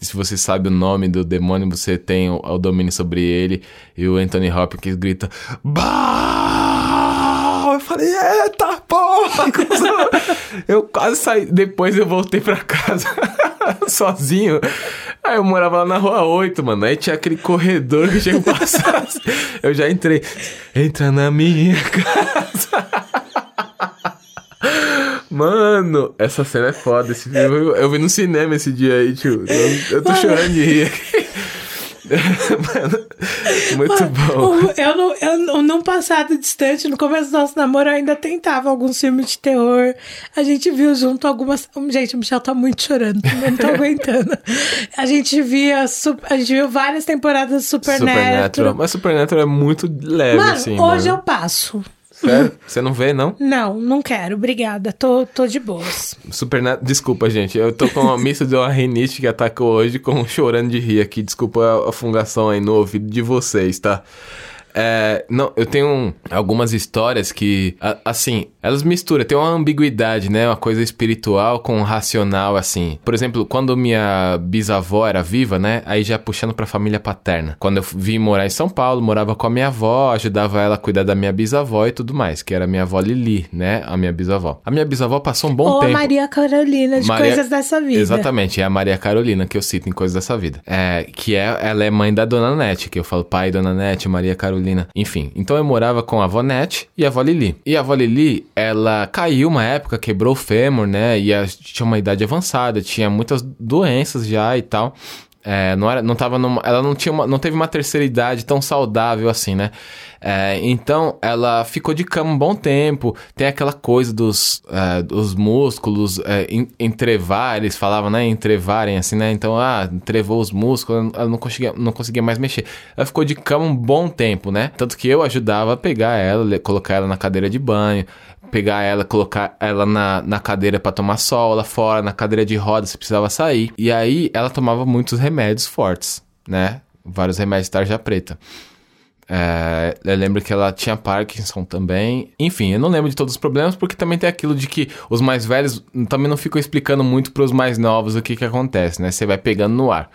se você sabe o nome do demônio, você tem o, o domínio sobre ele. E o Anthony Hopkins grita: Bah! Eu falei: Eita porra! eu quase saí. Depois eu voltei pra casa sozinho. Aí eu morava lá na rua 8, mano. Aí tinha aquele corredor que tinha que passar. eu já entrei. Entra na minha casa. Mano, essa cena é foda. Esse filme, eu, eu vi no cinema esse dia aí, tio. Eu, eu tô chorando de rir aqui. Mano, Muito bom. O- Eu, no, eu num passado distante, no começo do nosso namoro, eu ainda tentava alguns filmes de terror. A gente viu junto algumas. Gente, o Michel tá muito chorando, não tô aguentando. A gente via. A gente viu várias temporadas de Supernatural. Supernatural. Mas Supernatural é muito leve, Mano, assim. hoje eu mano. passo. Sério? Você não vê, não? Não, não quero, obrigada. Tô, tô de boas. Supernatural. Desculpa, gente. Eu tô com uma missa de uma rinite que atacou hoje, com chorando de rir aqui. Desculpa a, a fungação aí no ouvido de vocês, tá? É, não, eu tenho um- algumas histórias que, a- assim, elas misturam, tem uma ambiguidade, né? Uma coisa espiritual com racional, assim. Por exemplo, quando minha bisavó era viva, né? Aí já puxando pra família paterna. Quando eu vim morar em São Paulo, morava com a minha avó, ajudava ela a cuidar da minha bisavó e tudo mais, que era a minha avó Lili, né? A minha bisavó. A minha bisavó passou um bom Ou a tempo. Maria Carolina de Maria- Coisas dessa Vida. Exatamente, é a Maria Carolina que eu cito em Coisas dessa Vida. É, que é, ela é mãe da Dona Nete, que eu falo pai, Dona Nete, Maria Carolina. Enfim, então eu morava com a avó Nete e a avó Lili. E a avó Lili, ela caiu uma época, quebrou o fêmur, né? E tinha uma idade avançada, tinha muitas doenças já e tal. É, não era, não tava numa, ela não tinha uma, não teve uma terceira idade tão saudável assim, né? É, então ela ficou de cama um bom tempo. Tem aquela coisa dos, é, dos músculos é, en- entrevar, eles falavam, né? Entrevarem assim, né? Então, ah, entrevou os músculos, ela não conseguia, não conseguia mais mexer. Ela ficou de cama um bom tempo, né? Tanto que eu ajudava a pegar ela, colocar ela na cadeira de banho, pegar ela, colocar ela na, na cadeira pra tomar sol lá fora, na cadeira de roda se precisava sair. E aí ela tomava muitos remédios fortes, né? Vários remédios de tarja preta. É, eu lembro que ela tinha Parkinson também. Enfim, eu não lembro de todos os problemas, porque também tem aquilo de que os mais velhos também não ficam explicando muito pros mais novos o que que acontece, né? Você vai pegando no ar.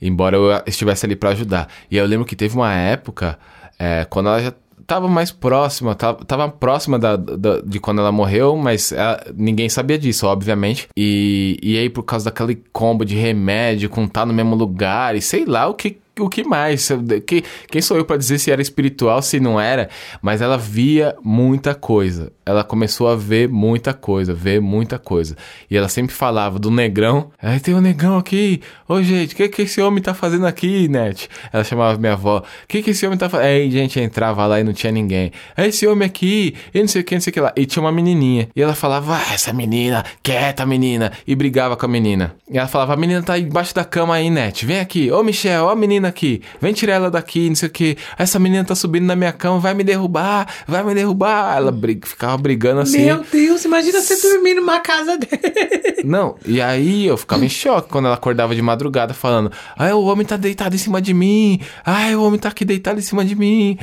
Embora eu estivesse ali pra ajudar. E eu lembro que teve uma época, é, quando ela já tava mais próxima, tava, tava próxima da, da- de quando ela morreu, mas ela- ninguém sabia disso, obviamente. E, e aí, por causa daquele combo de remédio, com estar no mesmo lugar, e sei lá o que, o que mais. Que, quem sou eu pra dizer se era espiritual, se não era? Mas ela via muita coisa. Ela começou a ver muita coisa, ver muita coisa. E ela sempre falava do negrão. Aí tem um negrão aqui. Ô, gente, o que, que esse homem tá fazendo aqui, Net? Ela chamava minha avó. O que, que esse homem tá fazendo? Aí, gente, entrava lá e não tinha ninguém. É esse homem aqui, e não sei o que, não sei o que lá. E tinha uma menininha. E ela falava, ah, essa menina, quieta, menina. E brigava com a menina. E ela falava, a menina tá embaixo da cama aí, Net. Vem aqui. Ô, Michel, ó a menina aqui. Vem tirar ela daqui, não sei o que. Essa menina tá subindo na minha cama, vai me derrubar, vai me derrubar. Ela briga, ficava brigando assim. Meu Deus, imagina você dormir numa casa dele. Não, e aí eu ficava em choque quando ela acordava de madrugada falando: Ai, o homem tá deitado em cima de mim. Ai, o homem tá aqui deitado em cima de mim.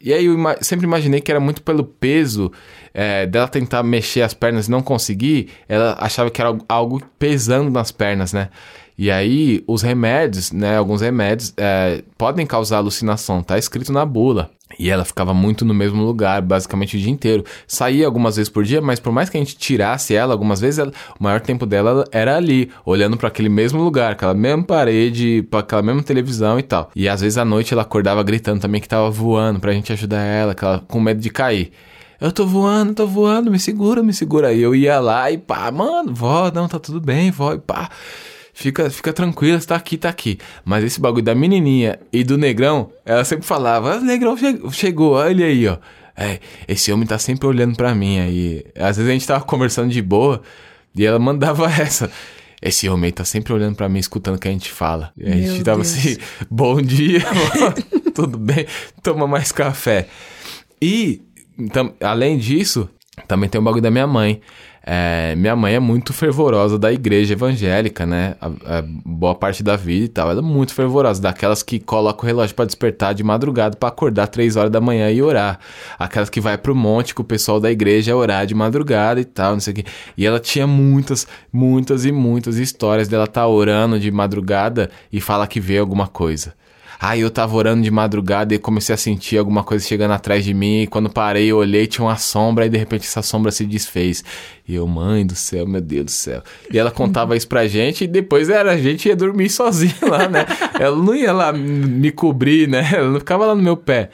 E aí eu ima- sempre imaginei que era muito pelo peso é, dela tentar mexer as pernas e não conseguir. Ela achava que era algo pesando nas pernas, né? E aí os remédios, né? Alguns remédios é, podem causar alucinação, tá escrito na bula. E ela ficava muito no mesmo lugar, basicamente o dia inteiro. Saía algumas vezes por dia, mas por mais que a gente tirasse ela, algumas vezes ela- o maior tempo dela era ali, olhando para aquele mesmo lugar, aquela mesma parede, para aquela mesma televisão e tal. E às vezes à noite ela acordava gritando também que tava voando pra gente ajudar ela, que ela com medo de cair. Eu tô voando, tô voando, me segura, me segura. Aí eu ia lá e pá, mano, vó, não, tá tudo bem, vó, e pá. Fica, fica tranquila, você tá aqui, tá aqui. Mas esse bagulho da menininha e do negrão, ela sempre falava, ah, o negrão che- chegou, olha aí, ó. É, esse homem tá sempre olhando pra mim aí. Às vezes a gente tava conversando de boa e ela mandava essa. Esse homem aí tá sempre olhando pra mim, escutando o que a gente fala. E a Meu gente tava Deus. assim, bom dia, tudo bem? Toma mais café. E, tam- além disso, também tem o bagulho da minha mãe. É, minha mãe é muito fervorosa da igreja evangélica, né? A, a boa parte da vida e tal. Ela é muito fervorosa, daquelas que coloca o relógio pra despertar de madrugada pra acordar três horas da manhã e orar. Aquelas que vai pro monte com o pessoal da igreja orar de madrugada e tal, não sei o quê. E ela tinha muitas, muitas e muitas histórias dela tá orando de madrugada e fala que vê alguma coisa. Aí eu tava orando de madrugada e comecei a sentir alguma coisa chegando atrás de mim. E quando parei, eu olhei, tinha uma sombra e de repente essa sombra se desfez. E eu, mãe do céu, meu Deus do céu. E ela contava isso pra gente e depois era a gente ia dormir sozinho lá, né? Ela não ia lá me cobrir, né? Ela não ficava lá no meu pé.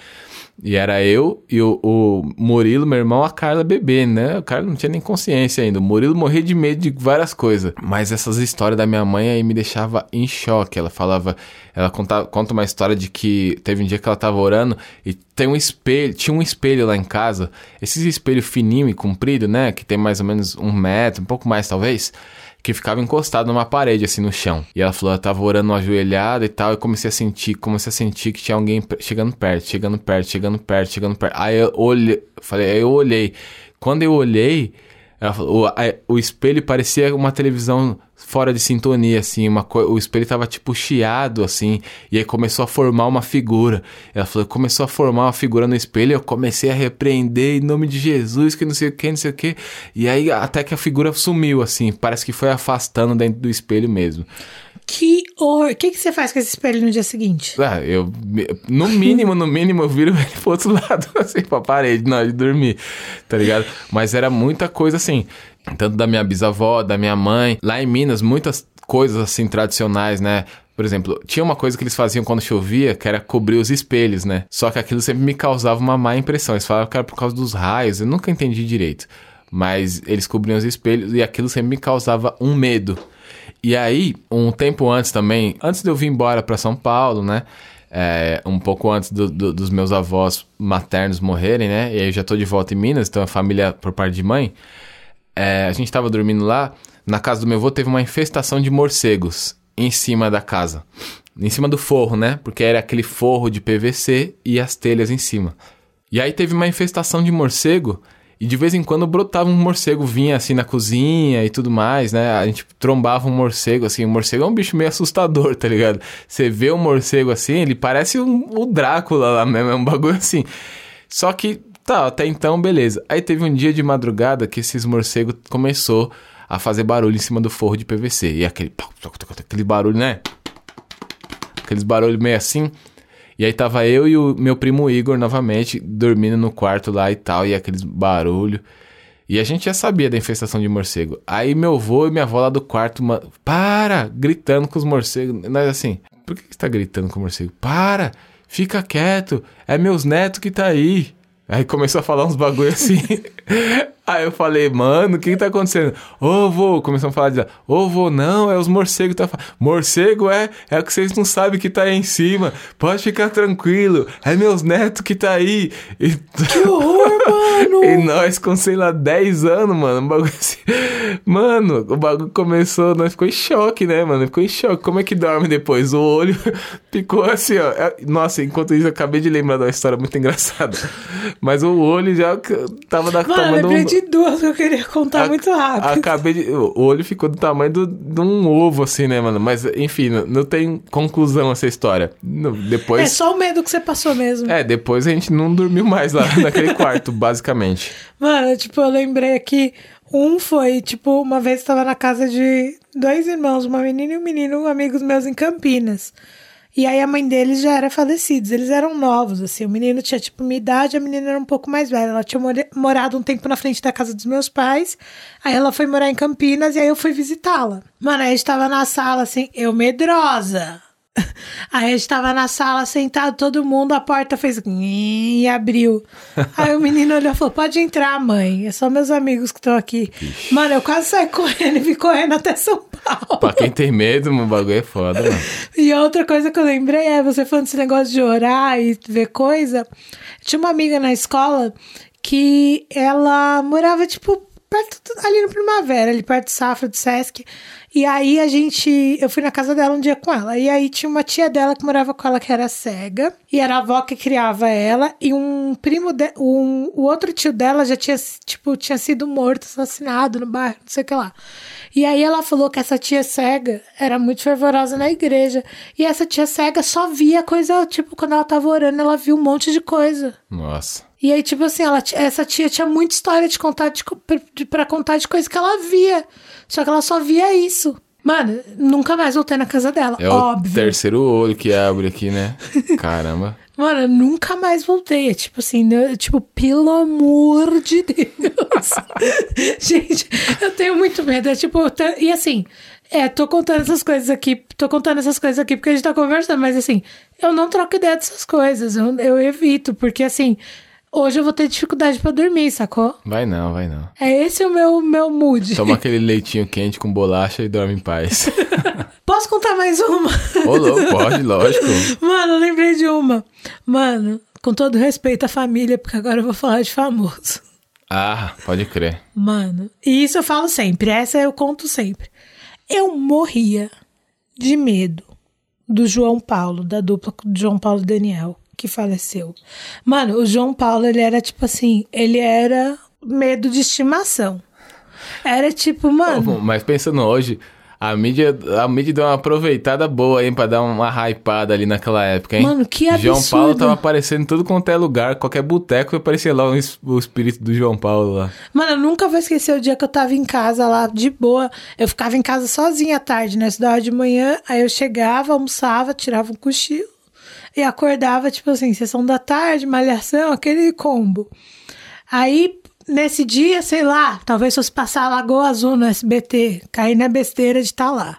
E era eu e o, o Murilo, meu irmão, a Carla bebê, né? O cara não tinha nem consciência ainda. O Murilo morria de medo de várias coisas. Mas essas histórias da minha mãe aí me deixava em choque. Ela falava, ela conta, conta uma história de que teve um dia que ela tava orando e tem um espelho, tinha um espelho lá em casa. Esses espelho fininho e comprido, né? Que tem mais ou menos um metro, um pouco mais talvez que ficava encostado numa parede, assim, no chão. E ela falou, ela tava orando ajoelhada e tal, e comecei a sentir, comecei a sentir que tinha alguém chegando perto, chegando perto, chegando perto, chegando perto. Aí eu olhei, falei, aí eu olhei. Quando eu olhei, ela falou, o, a- o espelho parecia uma televisão fora de sintonia, assim, uma o espelho tava tipo chiado, assim, e aí começou a formar uma figura. Ela falou, começou a formar uma figura no espelho, eu comecei a repreender em nome de Jesus, que não sei o que, não sei o que, e aí até que a figura sumiu, assim, parece que foi afastando dentro do espelho mesmo. Que horror. O que, que você faz com esse espelho no dia seguinte? Ah, eu, no mínimo, no mínimo, eu viro ele pro outro lado, assim, pra parede, na hora de dormir, tá ligado? Mas era muita coisa assim, tanto da minha bisavó, da minha mãe. Lá em Minas, muitas coisas assim tradicionais, né? Por exemplo, tinha uma coisa que eles faziam quando chovia, que era cobrir os espelhos, né? Só que aquilo sempre me causava uma má impressão. Eles falavam que era por causa dos raios, eu nunca entendi direito. Mas eles cobriam os espelhos e aquilo sempre me causava um medo. E aí, um tempo antes também, antes de eu vir embora para São Paulo, né? É, um pouco antes do- do- dos meus avós maternos morrerem, né? E aí eu já tô de volta em Minas, então a família por parte de mãe. É, a gente tava dormindo lá, na casa do meu avô teve uma infestação de morcegos em cima da casa. Em cima do forro, né? Porque era aquele forro de PVC e as telhas em cima. E aí teve uma infestação de morcego e de vez em quando brotava um morcego, vinha assim na cozinha e tudo mais, né? A gente trombava um morcego, assim. O morcego é um bicho meio assustador, tá ligado? Você vê um morcego assim, ele parece um, o Drácula lá mesmo, é um bagulho assim. Só que, tá, até então, beleza. Aí teve um dia de madrugada que esses morcegos começou a fazer barulho em cima do forro de PVC. E aquele, aquele barulho, né? Aqueles barulhos meio assim. E aí tava eu e o meu primo Igor novamente dormindo no quarto lá e tal, e aqueles barulho. E a gente já sabia da infestação de morcego. Aí meu avô e minha avó lá do quarto, ma- para! Gritando com os morcegos. Nós assim, por que que você tá gritando com o morcego? Para! Fica quieto! É meus netos que tá aí! Aí começou a falar uns bagulho assim. Aí eu falei, mano, o que que tá acontecendo? Ô, vô, começamos a falar de ô, vô, não, é os morcegos que tá falando. Morcego é, é o que vocês não sabem que tá aí em cima. Pode ficar tranquilo, é meus netos que tá aí. E, Que horror, mano! e nós com, sei lá, 10 anos, mano, um bagulho assim. Mano, o bagulho começou, nós ficou em choque, né, mano? Ficou em choque. Como é que dorme depois? O olho ficou assim, ó. É- Nossa, enquanto isso, eu acabei de lembrar de uma história muito engraçada. Mas o olho já tava da Mano, de um- de duas que eu queria contar a- muito rápido. Acabei de. O olho ficou do tamanho do- de um ovo, assim, né, mano? Mas, enfim, não, não tem conclusão essa história. Não, É depois. só o medo que você passou mesmo. É, depois a gente não dormiu mais lá naquele quarto, basicamente. Mano, tipo, eu lembrei aqui. Um foi, tipo, uma vez eu tava na casa de dois irmãos, uma menina e um menino, amigos meus em Campinas. E aí a mãe deles já era falecida, eles eram novos, assim. O menino tinha, tipo, minha idade, a menina era um pouco mais velha. Ela tinha morado um tempo na frente da casa dos meus pais. Aí ela foi morar em Campinas e aí eu fui visitá-la. Mano, aí a gente tava na sala, assim, eu medrosa. Aí a gente tava na sala sentado, todo mundo, a porta fez e abriu. Aí o menino olhou e falou: Pode entrar, mãe. É só meus amigos que estão aqui. Mano, eu quase saí correndo e fui correndo até São. Pra quem tem medo, o bagulho é foda, mano. E outra coisa que eu lembrei é você falando desse negócio de orar e ver coisa. Tinha uma amiga na escola que ela morava, tipo, perto ali no Primavera, ali perto do Safra, do Sesc. E aí a gente. Eu fui na casa dela um dia com ela. E aí tinha uma tia dela que morava com ela que era cega. E era a avó que criava ela. E um primo de, um, o outro tio dela já tinha, tipo, tinha sido morto, assassinado no bairro, não sei o que lá. E aí ela falou que essa tia cega era muito fervorosa na igreja. E essa tia cega só via coisa, tipo, quando ela tava orando, ela viu um monte de coisa. Nossa. E aí, tipo assim, ela, essa tia tinha muita história de contar de, de, pra contar de coisa que ela via. Só que ela só via isso. Mano, nunca mais voltei na casa dela. É óbvio. o terceiro olho que abre aqui, né? Caramba. Mano, eu nunca mais voltei. É tipo assim, né? tipo, pelo amor de Deus. Gente, eu tenho muito medo. É tipo, e assim, É, tô contando essas coisas aqui, tô contando essas coisas aqui porque a gente tá conversando, mas assim, eu não troco ideia dessas coisas, eu, eu evito, porque assim, hoje eu vou ter dificuldade pra dormir, sacou? Vai não, vai não. É esse o meu, meu mood. Toma aquele leitinho quente com bolacha e dorme em paz. Posso contar mais uma? Ô, louco, pode, lógico. Mano, eu lembrei de uma. Mano, com todo respeito à família, porque agora eu vou falar de famoso. Ah, pode crer. Mano, e isso eu falo sempre, essa eu conto sempre. Eu morria de medo do João Paulo, da dupla do João Paulo e Daniel, que faleceu. Mano, o João Paulo, ele era tipo assim, ele era medo de estimação. Era tipo, mano. Mas pensando hoje, a mídia, a mídia deu uma aproveitada boa, hein, pra dar uma hypada ali naquela época, hein? Mano, que João absurdo. Paulo tava aparecendo em tudo quanto é lugar, qualquer boteco aparecia lá o espírito do João Paulo lá. Mano, eu nunca vou esquecer o dia que eu tava em casa lá, de boa. Eu ficava em casa sozinha à tarde, né? Estudava de manhã, aí eu chegava, almoçava, tirava um cochilo e acordava, tipo assim, sessão da tarde, malhação, aquele combo. Aí, nesse dia, sei lá, talvez fosse passar a Lagoa Azul no SBT, cair na besteira de estar lá.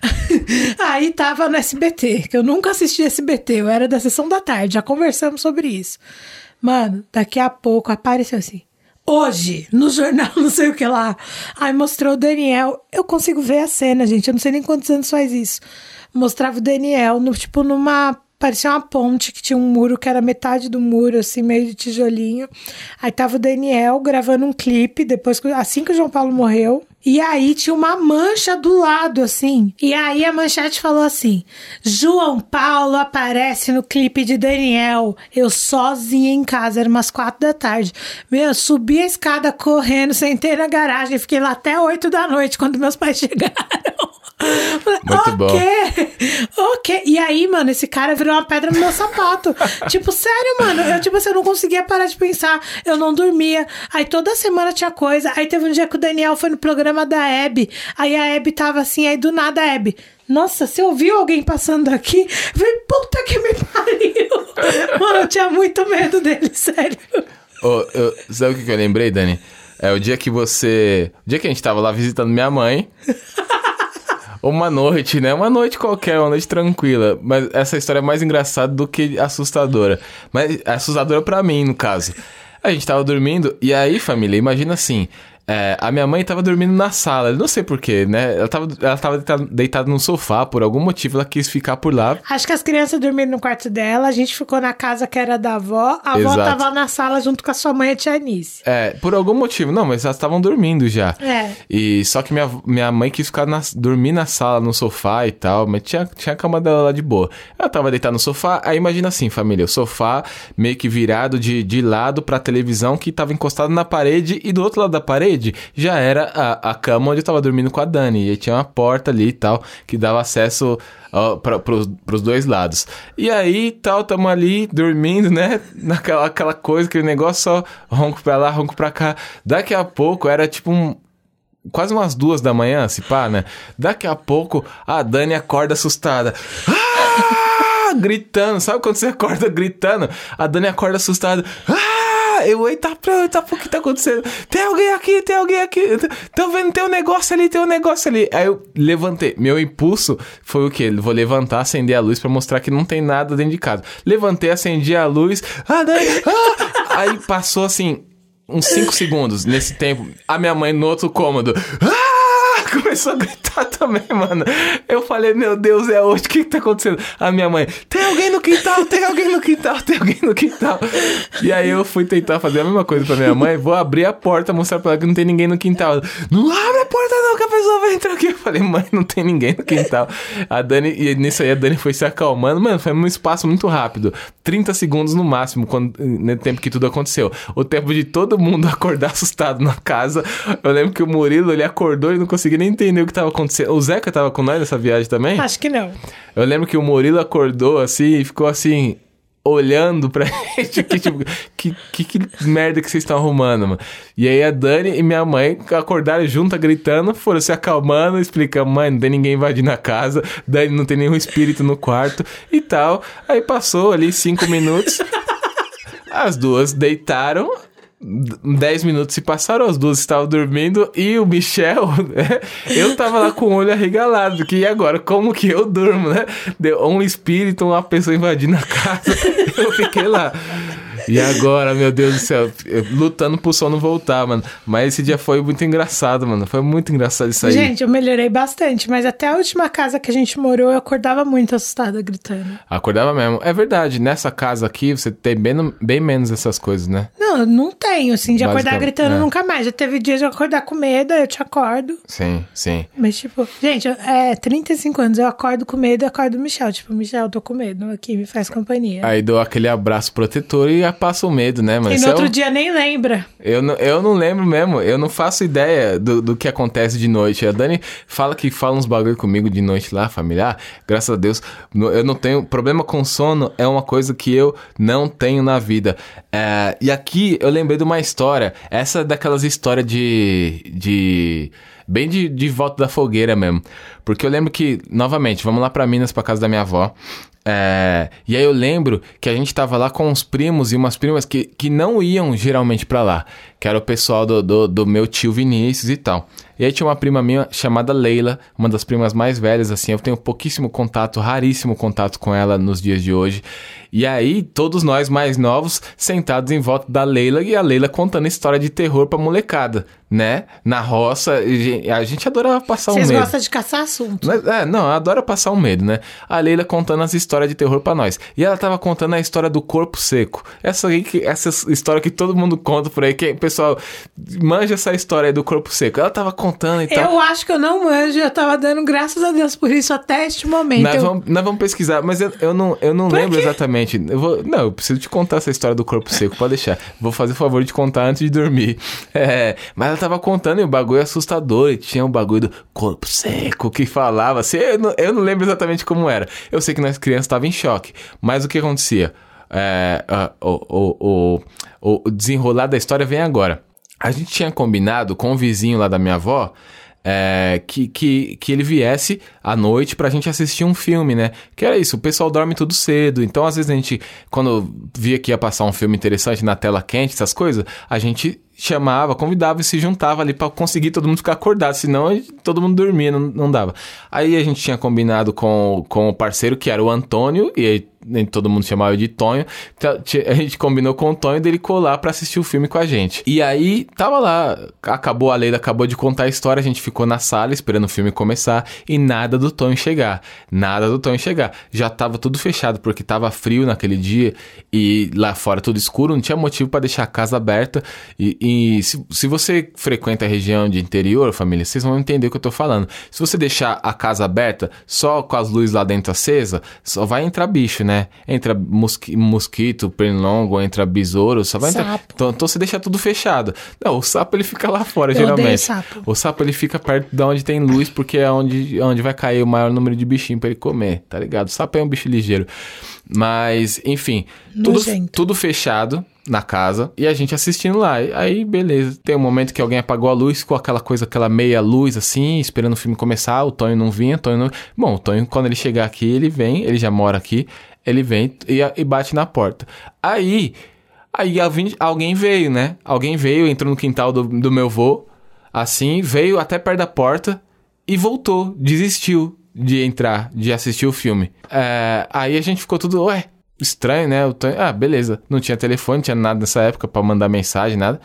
Aí tava no SBT, que eu nunca assisti SBT, eu era da sessão da tarde, já conversamos sobre isso. Mano, daqui a pouco apareceu assim. Hoje, no jornal, não sei o que lá. Aí mostrou o Daniel. Eu consigo ver a cena, gente. Eu não sei nem quantos anos faz isso. Mostrava o Daniel, no, tipo, numa. Parecia uma ponte que tinha um muro que era metade do muro, assim, meio de tijolinho. Aí tava o Daniel gravando um clipe, depois, assim que o João Paulo morreu. E aí tinha uma mancha do lado, assim. E aí a manchete falou assim: João Paulo aparece no clipe de Daniel. Eu sozinha em casa, era umas quatro da tarde. Meu, eu subi a escada correndo, sentei na garagem, fiquei lá até oito da noite quando meus pais chegaram. Muito bom. ok. E aí, mano, esse cara virou uma pedra no meu sapato. tipo, sério, mano. Eu, tipo assim, eu não conseguia parar de pensar. Eu não dormia. Aí toda semana tinha coisa. Aí teve um dia que o Daniel foi no programa da Hebe. Aí a Hebe tava assim, aí do nada a Hebe. Nossa, você ouviu alguém passando aqui? Falei, puta que me pariu. Mano, eu tinha muito medo dele, sério. Ô, eu- sabe o que que eu lembrei, Dani? É o dia que você. O dia que a gente tava lá visitando minha mãe. Uma noite, né? Uma noite qualquer, uma noite tranquila. Mas essa história é mais engraçada do que assustadora. Mas assustadora pra mim, no caso. A gente tava dormindo, e aí, família, imagina assim. É, a minha mãe tava dormindo na sala, não sei porquê, né? Ela tava, ela tava deitada, deitada no sofá, por algum motivo ela quis ficar por lá. Acho que as crianças dormiram no quarto dela, a gente ficou na casa que era da avó, a avó Exato. tava na sala junto com a sua mãe, a tia Anice. É, por algum motivo. Não, mas elas estavam dormindo já. É. E só que minha, minha mãe quis ficar na, dormir na sala, no sofá e tal, mas tinha, tinha a cama dela lá de boa. Ela tava deitada no sofá, aí imagina assim, família, o sofá meio que virado de, de lado pra televisão que tava encostado na parede e do outro lado da parede já era a, a cama onde eu tava dormindo com a Dani. E tinha uma porta ali e tal, que dava acesso ó, pra, pros, pros dois lados. E aí, tal, tamo ali dormindo, né? Naquela aquela coisa, aquele negócio só ronco pra lá, ronco pra cá. Daqui a pouco era tipo um. Quase umas duas da manhã, se pá, né? Daqui a pouco a Dani acorda assustada. Ah! Gritando, sabe quando você acorda gritando? A Dani acorda assustada. Ah! Eu, eita, eita, o que tá acontecendo? Tem alguém aqui, tem alguém aqui. Tô vendo, tem um negócio ali, tem um negócio ali. Aí eu levantei. Meu impulso foi o quê? Vou levantar, acender a luz pra mostrar que não tem nada dentro de casa. Levantei, acendi a luz. Ah, Dani, ah! Aí passou assim, uns 5 segundos. Nesse tempo, a minha mãe no outro cômodo. Ah! Começou a gritar também, mano. Eu falei, meu Deus, é hoje, o que que tá acontecendo? A minha mãe, tem alguém no quintal, tem alguém no quintal, tem alguém no quintal. E aí eu fui tentar fazer a mesma coisa pra minha mãe, vou abrir a porta, mostrar pra ela que não tem ninguém no quintal. Não abre a porta não, que a pessoa vai entrar aqui. Eu falei, mãe, não tem ninguém no quintal. A Dani, e nisso aí a Dani foi se acalmando. Mano, foi um espaço muito rápido. 30 segundos no máximo, quando, no tempo que tudo aconteceu. O tempo de todo mundo acordar assustado na casa. Eu lembro que o Murilo, ele acordou e não conseguia nem entender o que tava acontecendo. O Zeca tava com nós nessa viagem também? Acho que não. Eu lembro que o Murilo acordou assim e ficou assim, olhando pra gente, que, tipo, que, que, que merda que vocês estão arrumando, mano. E aí a Dani e minha mãe acordaram juntas, gritando, foram se acalmando, explicando, mãe, não tem ninguém invadindo a casa, Dani não tem nenhum espírito no quarto e tal. Aí passou ali cinco minutos, as duas deitaram. 10 minutos se passaram, as duas estavam dormindo e o Michel, né? Eu tava lá com o olho arregalado, que e agora? Como que eu durmo, né? Deu um espírito, uma pessoa invadindo a casa, eu fiquei lá. E agora, meu Deus do céu, lutando pro sono voltar, mano. Mas esse dia foi muito engraçado, mano. Foi muito engraçado isso aí. Gente, eu melhorei bastante, mas até a última casa que a gente morou, eu acordava muito assustada, gritando. Acordava mesmo. É verdade, nessa casa aqui você tem bem, bem menos essas coisas, né? Não, não tenho, assim, de acordar gritando é. nunca mais. Já teve dias de eu acordar com medo, eu te acordo. Sim, sim. Mas, tipo, gente, é 35 anos, eu acordo com medo e acordo o Michel. Tipo, Michel, tô com medo, aqui me faz companhia. Aí dou aquele abraço protetor e passa o medo, né, mano? e no é outro um- dia nem lembra. Eu não, eu não lembro mesmo, eu não faço ideia do, do que acontece de noite. A Dani fala que fala uns bagulho comigo de noite lá, familiar. Graças a Deus, eu não tenho. Problema com sono é uma coisa que eu não tenho na vida. É, e aqui eu lembrei de uma história. Essa é daquelas histórias de. de bem de, de volta da fogueira mesmo. Porque eu lembro que, novamente, vamos lá pra Minas, pra casa da minha avó. É, e aí eu lembro que a gente tava lá com uns primos e umas primas que, que não iam geralmente pra lá. Que era o pessoal do, do, do meu tio Vinícius e tal. E aí tinha uma prima minha chamada Leila, uma das primas mais velhas, assim. Eu tenho pouquíssimo contato, raríssimo contato com ela nos dias de hoje. E aí, todos nós mais novos, sentados em volta da Leila e a Leila contando história de terror pra molecada, né? Na roça. A gente adorava passar um Vocês medo. gostam de caçar assunto. É, não, adora passar um medo, né? A Leila contando as histórias de terror pra nós. E ela tava contando a história do corpo seco. Essa aí que, essa história que todo mundo conta por aí, que o pessoal manja essa história aí do corpo seco. Ela tava contando e tal. Eu acho que eu não manjo, eu tava dando graças a Deus por isso até este momento. Nós Eu- vamos, nós vamos pesquisar, mas eu, eu não, eu não Por lembro quê? exatamente. Eu vou, não, eu preciso te contar essa história do corpo seco, pode deixar. Vou fazer o favor de contar antes de dormir. É, mas ela tava contando e o bagulho assustador. E tinha um bagulho do corpo seco que falava assim. Eu não, eu não lembro exatamente como era. Eu sei que nós crianças estavam em choque. Mas o que acontecia? É, o, o, o, o desenrolar da história vem agora. A gente tinha combinado com o vizinho lá da minha avó é, que, que, que ele viesse à noite pra gente assistir um filme, né? Que era isso, o pessoal dorme tudo cedo. Então, às vezes, a gente, quando via que ia passar um filme interessante na tela quente, essas coisas, a gente chamava, convidava e se juntava ali pra conseguir todo mundo ficar acordado, senão todo mundo dormia, não, não dava. Aí a gente tinha combinado com, com o parceiro, que era o Antônio, e nem todo mundo chamava de Tonho. Então, A gente combinou com o Tonho dele colar pra assistir o filme com a gente. E aí, tava lá, acabou a Leila, acabou de contar a história, a gente ficou na sala esperando o filme começar e nada do Tonho chegar. Nada do Tonho chegar. Já tava tudo fechado porque tava frio naquele dia e lá fora tudo escuro, não tinha motivo pra deixar a casa aberta. E, e se, se você frequenta a região de interior, família, vocês vão entender o que eu tô falando. Se você deixar a casa aberta só com as luzes lá dentro acesa, só vai entrar bicho, né? Entra mosqui- mosquito, pernilongo, entra besouro, só vai entrar. Então, então você deixa tudo fechado. Não, o sapo ele fica lá fora, Eu geralmente. sapo. O sapo ele fica perto de onde tem luz, porque é onde, onde vai cair o maior número de bichinho pra ele comer, tá ligado? O sapo é um bicho ligeiro. Mas, enfim, tudo, tudo fechado na casa e a gente assistindo lá. Aí, beleza. Tem um momento que alguém apagou a luz com aquela coisa, aquela meia luz assim, esperando o filme começar. O Tonho não vinha, Tonho não. Bom, o Tonho, quando ele chegar aqui, ele vem, ele já mora aqui, ele vem e, e bate na porta. Aí. Aí alguém- alguém veio, né? Alguém veio, entrou no quintal do, do meu vô, assim, veio até perto da porta e voltou, desistiu de entrar, de assistir o filme. É, aí a gente ficou tudo, ué, estranho, né? O Tonho- ah, beleza. Não tinha telefone, não tinha nada nessa época pra mandar mensagem, nada.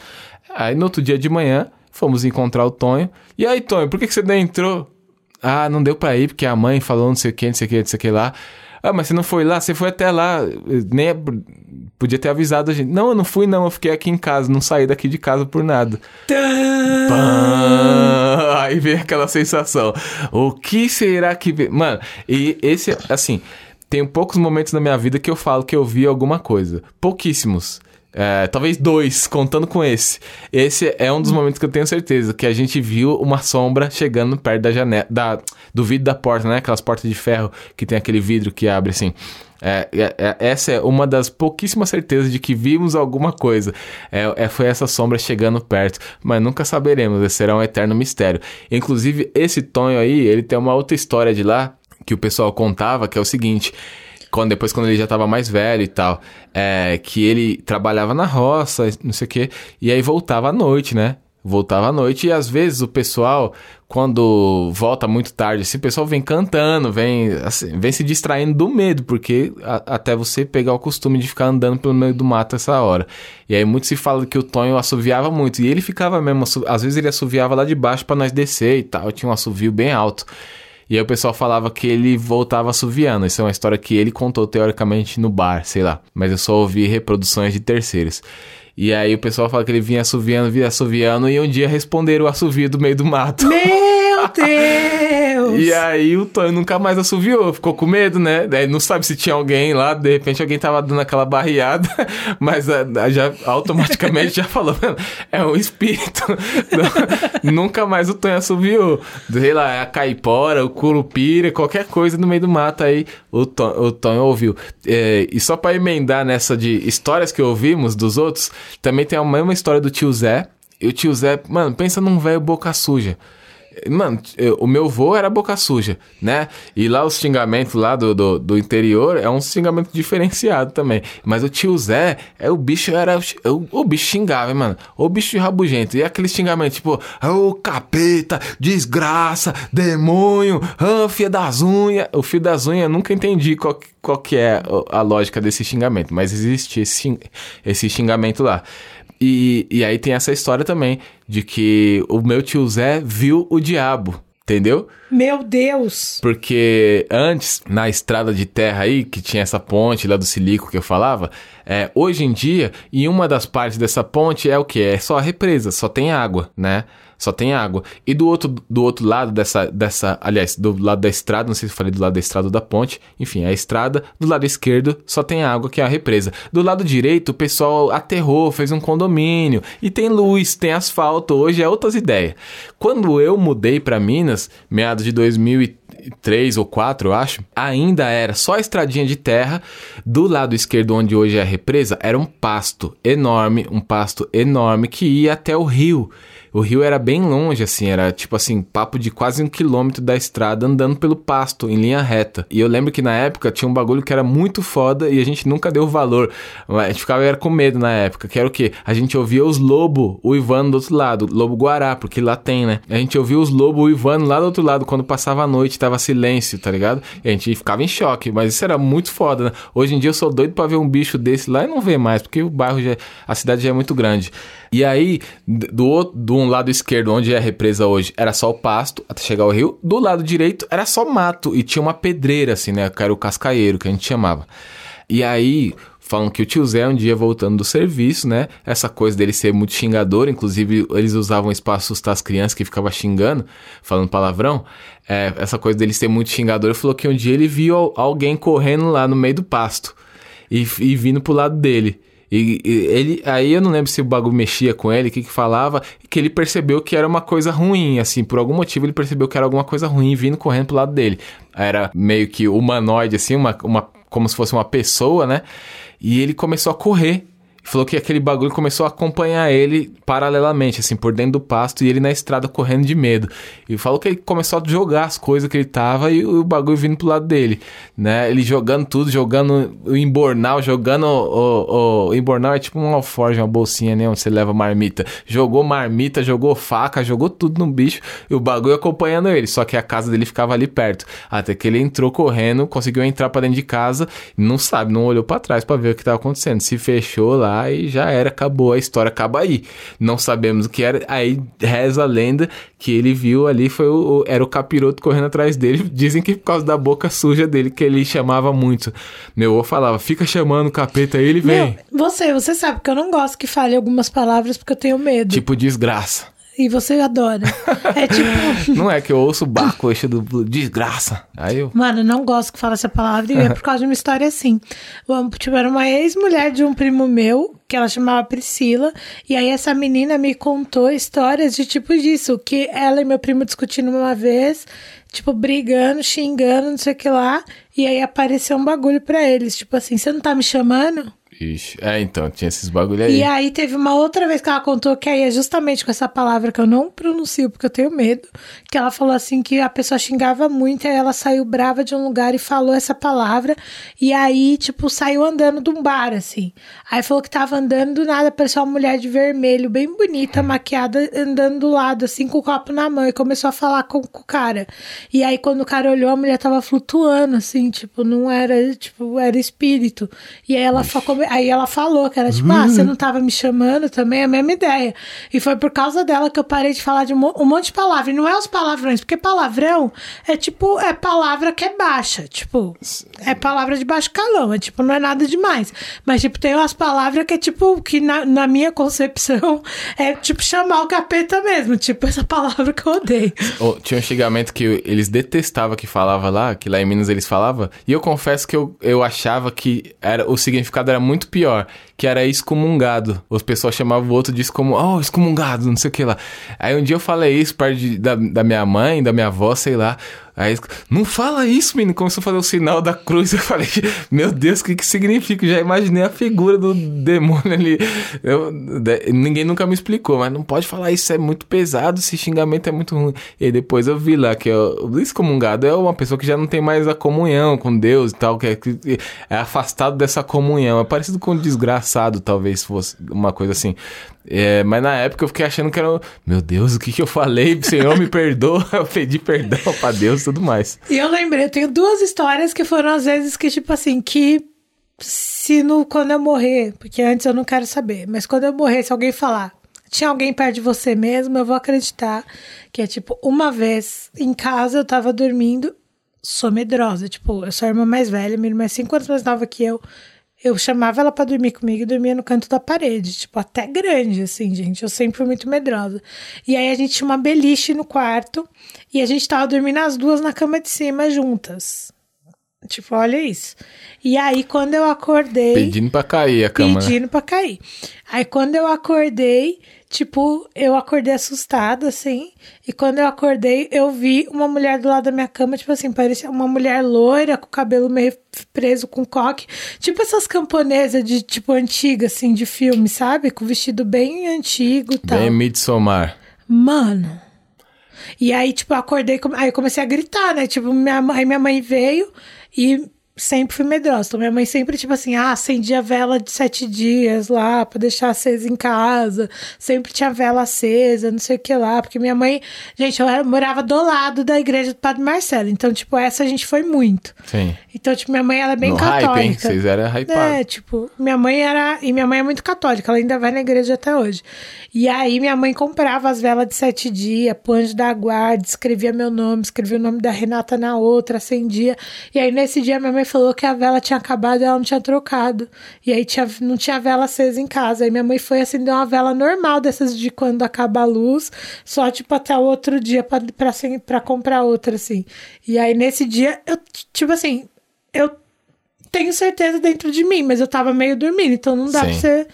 Aí no outro dia de manhã, fomos encontrar o Tonho. E aí, Tonho, por que, que você não entrou? Ah, não deu pra ir, porque a mãe falou não sei o que, não sei o que, não sei o que lá. Ah, mas você não foi lá? Você foi até lá. Nem podia ter avisado a gente. Não, eu não fui, não. Eu fiquei aqui em casa, não saí daqui de casa por nada. Pã! Aí vem aquela sensação. O que será que. Mano, e esse, assim, tem poucos momentos na minha vida que eu falo que eu vi alguma coisa. Pouquíssimos. É, talvez dois, contando com esse. Esse é um dos momentos que eu tenho certeza que a gente viu uma sombra chegando perto da janela, da, do vidro da porta, né? Aquelas portas de ferro que tem aquele vidro que abre assim. É, é, é- essa é uma das pouquíssimas certezas de que vimos alguma coisa. É, é- foi essa sombra chegando perto, mas nunca saberemos. Será um eterno mistério. Inclusive, esse Tonho aí, ele tem uma outra história de lá que o pessoal contava, que é o seguinte. quando, depois quando ele já tava mais velho e tal, é, que ele trabalhava na roça, não sei o quê, e aí voltava à noite, né? Voltava à noite e às vezes o pessoal, quando volta muito tarde, assim, o pessoal vem cantando, vem, assim, vem se distraindo do medo, porque a- até você pegar o costume de ficar andando pelo meio do mato essa hora. E aí muito se fala que o Tonho assoviava muito, e ele ficava mesmo, às vezes ele assoviava lá de baixo pra nós descer e tal, tinha um assovio bem alto. E aí o pessoal falava que ele voltava assoviando. Isso é uma história que ele contou teoricamente no bar, sei lá. Mas eu só ouvi reproduções de terceiros. E aí o pessoal fala que ele vinha assoviando, vinha assoviando, e um dia responderam o assovio do meio do mato. Meu Deus! E aí o Tonho nunca mais assoviou, ficou com medo, né? Daí não sabe se tinha alguém lá, de repente alguém tava dando aquela barriada, mas ah, já automaticamente já falou, "Mano, é um espírito. Não- nunca mais o Tonho assoviou. Sei lá, a caipora, o curupira, qualquer coisa no meio do mato aí o, Ton, o Tonho ouviu. É, e só pra emendar nessa de histórias que ouvimos dos outros, também tem a mesma história do tio Zé. E o tio Zé, mano, pensa num velho boca suja. Mano, eu- o meu vô era boca suja, né? E lá os xingamentos lá do, do, do interior é um xingamento diferenciado também. Mas o tio Zé, é, o bicho era. O, o bicho xingava, hein, mano. O bicho rabugento. E aquele xingamento, tipo, ô capeta, desgraça, demônio, ah, fia das unhas. O fio das unhas nunca entendi qual, qual que é a lógica desse xingamento. Mas existe esse, esse xingamento lá. E, e aí tem essa história também de que o meu tio Zé viu o diabo, entendeu? Meu Deus! Porque antes, na estrada de terra aí, que tinha essa ponte lá do Silico que eu falava, é, hoje em dia, em uma das partes dessa ponte é o que? É só a represa, só tem água, né? Só tem água. E do outro, do outro lado dessa, dessa. Aliás, do lado da estrada, não sei se eu falei do lado da estrada ou da ponte. Enfim, é a estrada. Do lado esquerdo só tem água, que é a represa. Do lado direito, o pessoal aterrou, fez um condomínio. E tem luz, tem asfalto. Hoje é outras ideias. Quando eu mudei para Minas, meados de 2003 ou 4, eu acho, ainda era só estradinha de terra. Do lado esquerdo, onde hoje é a represa, era um pasto enorme, um pasto enorme que ia até o rio. O rio era bem longe, assim, era tipo assim, papo de quase um quilômetro da estrada andando pelo pasto, em linha reta. E eu lembro que na época tinha um bagulho que era muito foda e a gente nunca deu valor. A gente ficava era com medo na época, que era o quê? A gente ouvia os lobos uivando do outro lado, lobo guará, porque lá tem, né? A gente ouvia os lobos uivando lá do outro lado quando passava a noite, tava silêncio, tá ligado? E a gente ficava em choque, mas isso era muito foda, né? Hoje em dia eu sou doido pra ver um bicho desse lá e não ver mais, porque o bairro já, a cidade já é muito grande. E aí, do, outro, do um lado esquerdo, onde é a represa hoje, era só o pasto até chegar ao rio. Do lado direito era só mato e tinha uma pedreira, assim, né? Que era o cascaeiro, que a gente chamava. E aí, falam que o tio Zé, um dia voltando do serviço, né? Essa coisa dele ser muito xingador, inclusive eles usavam isso pra assustar as crianças que ficavam xingando, falando palavrão. É, essa coisa dele ser muito xingador, falou que um dia ele viu al- alguém correndo lá no meio do pasto e, e vindo pro lado dele. E, e ele, aí eu não lembro se o bagulho mexia com ele, o que que falava, que ele percebeu que era uma coisa ruim, assim, por algum motivo ele percebeu que era alguma coisa ruim vindo correndo pro lado dele. Era meio que humanoide, assim, uma, uma, como se fosse uma pessoa, né? E ele começou a correr. Falou que aquele bagulho começou a acompanhar ele paralelamente, assim, por dentro do pasto, e ele na estrada correndo de medo. E falou que ele começou a jogar as coisas que ele tava e o bagulho vindo pro lado dele, né? Ele jogando tudo, jogando o embornal, jogando o, o, o embornal é tipo um alforje, uma bolsinha, né? Onde você leva marmita. Jogou marmita, jogou faca, jogou tudo no bicho e o bagulho acompanhando ele. Só que a casa dele ficava ali perto. Até que ele entrou correndo, conseguiu entrar pra dentro de casa, não sabe, não olhou pra trás pra ver o que tava acontecendo. Se fechou lá e já era, acabou. A história acaba aí. Não sabemos o que era. Aí reza a lenda que ele viu ali foi o, o- era o capiroto correndo atrás dele. Dizem que por causa da boca suja dele, que ele chamava muito. Meu avô falava, fica chamando o capeta aí, ele vem. Meu, você, você sabe que eu não gosto que fale algumas palavras porque eu tenho medo. Tipo desgraça. E você adora. É tipo. Não é que eu ouço o barco eixo do desgraça. Aí eu. Mano, não gosto que fale essa palavra. E é por causa de uma história assim. Tipo, era uma ex-mulher de um primo meu, que ela chamava Priscila. E aí essa menina me contou histórias de tipo disso. Que ela e meu primo discutindo uma vez, tipo, brigando, xingando, não sei o que lá. E aí apareceu um bagulho pra eles. Tipo assim, você não tá me chamando? Ixi. É, então, tinha esses bagulho aí. E aí teve uma outra vez que ela contou que aí é justamente com essa palavra que eu não pronuncio porque eu tenho medo, que ela falou assim que a pessoa xingava muito, aí ela saiu brava de um lugar e falou essa palavra, e aí, tipo, saiu andando de um bar, assim. Aí falou que tava andando do nada, apareceu uma mulher de vermelho, bem bonita, maquiada, andando do lado, assim, com o copo na mão, e começou a falar com, com o cara. E aí, quando o cara olhou, a mulher tava flutuando, assim, tipo, não era, tipo, era espírito. E aí ela, come- aí ela falou que era tipo, ah, você não tava me chamando também, é a mesma ideia. E foi por causa dela que eu parei de falar de um, mo- monte de palavra. E não é os palavrões, porque palavrão é tipo, é palavra que é baixa, tipo, é palavra de baixo calão, é tipo, não é nada demais. Mas, tipo, tem umas palavras que é tipo, que na, na minha concepção é tipo chamar o capeta mesmo, tipo, essa palavra que eu odeio. Ô, tinha um xingamento que eles detestavam que falava lá, que lá em Minas eles falavam, e eu confesso que eu, eu achava que era, o significado era muito pior, que era excomungado. Os pessoal chamavam o outro de excomung... oh, excomungado, não sei o que lá. Aí um dia eu falei isso perto de- da, da minha mãe, da minha avó, sei lá. Aí, não fala isso, menino. Começou a fazer o sinal da cruz. Eu falei, meu Deus, o que que significa? Já imaginei a figura do demônio ali. Eu- de- ninguém nunca me explicou, mas não pode falar isso, é muito pesado, esse xingamento é muito ruim. E depois eu vi lá que o excomungado é uma pessoa que já não tem mais a comunhão com Deus e tal, que é, que é afastado dessa comunhão. É parecido com desgraçado, talvez fosse uma coisa assim. É, mas na época eu fiquei achando que era. Meu Deus, o que que eu falei? Senhor, me perdoa. Eu pedi perdão pra Deus e tudo mais. E eu lembrei, eu tenho duas histórias que foram às vezes que, tipo assim, que se no, quando eu morrer, porque antes eu não quero saber, mas quando eu morrer, se alguém falar, tinha alguém perto de você mesmo, eu vou acreditar que é tipo, uma vez em casa eu tava dormindo, sou medrosa, tipo, eu sou a irmã mais velha, minha irmã é cinco anos mais nova que eu. Eu chamava ela pra dormir comigo e dormia no canto da parede, tipo, até grande, assim, gente. Eu sempre fui muito medrosa. E aí a gente tinha uma beliche no quarto e a gente tava dormindo as duas na cama de cima juntas. Tipo, olha isso. E aí, quando eu acordei Pedindo pra cair a cama. né? pedindo pra cair. Aí quando eu acordei, tipo, eu acordei assustada, assim. E quando eu acordei, eu vi uma mulher do lado da minha cama, tipo assim, parecia uma mulher loira, com o cabelo meio preso com coque. Tipo essas camponesas de, tipo, antiga, assim, de filme, sabe? Com vestido bem antigo e tal. Bem Midsommar. Mano. E aí, tipo, eu acordei, aí eu comecei a gritar, né? Tipo, minha, mãe- aí minha mãe veio e sempre fui medrosa. Então, minha mãe sempre, tipo assim, ah, acendia vela de sete dias lá pra deixar acesa em casa. Sempre tinha vela acesa, não sei o que lá. Porque minha mãe, gente, eu era- morava do lado da igreja do Padre Marcelo. Então, tipo, essa a gente foi muito. Sim. Então, tipo, minha mãe, ela é bem no católica. hype, hein? Vocês eram hypados. É, tipo, minha mãe era. E minha mãe é muito católica, ela ainda vai na igreja até hoje. E aí minha mãe comprava as velas de sete dias, pro anjo da guarda, escrevia meu nome, escrevia o nome da Renata na outra, acendia. E aí nesse dia minha mãe falou que a vela tinha acabado e ela não tinha trocado. E aí tinha, não tinha vela acesa em casa. Aí minha mãe foi acender uma vela normal dessas de quando acaba a luz, só tipo até o outro dia pra, pra, assim, pra comprar outra, assim. E aí nesse dia, eu, tipo assim, eu tenho certeza dentro de mim, mas eu tava meio dormindo, então não dá Sim. pra você.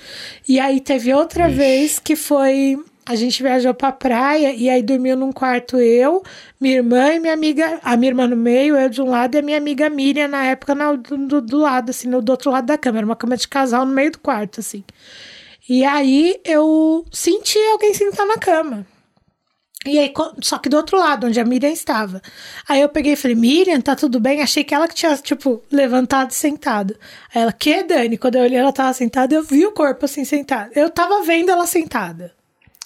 E aí teve outra Vixe. vez que foi. A gente viajou pra praia e aí dormiu num quarto eu, minha irmã e minha amiga, a minha irmã no meio, eu de um lado e a minha amiga Miriam na época na- do, do, do lado, assim, no, do outro lado da cama. Era uma cama de casal no meio do quarto, assim. E aí eu senti alguém sentar na cama. E aí, só que do outro lado, onde a Miriam estava. Aí eu peguei e falei, Miriam, tá tudo bem? Achei que ela que tinha, tipo, levantado e sentado. Aí ela, que, Dani? Quando eu olhei, ela tava sentada, eu vi o corpo assim, sentado. Eu tava vendo ela sentada.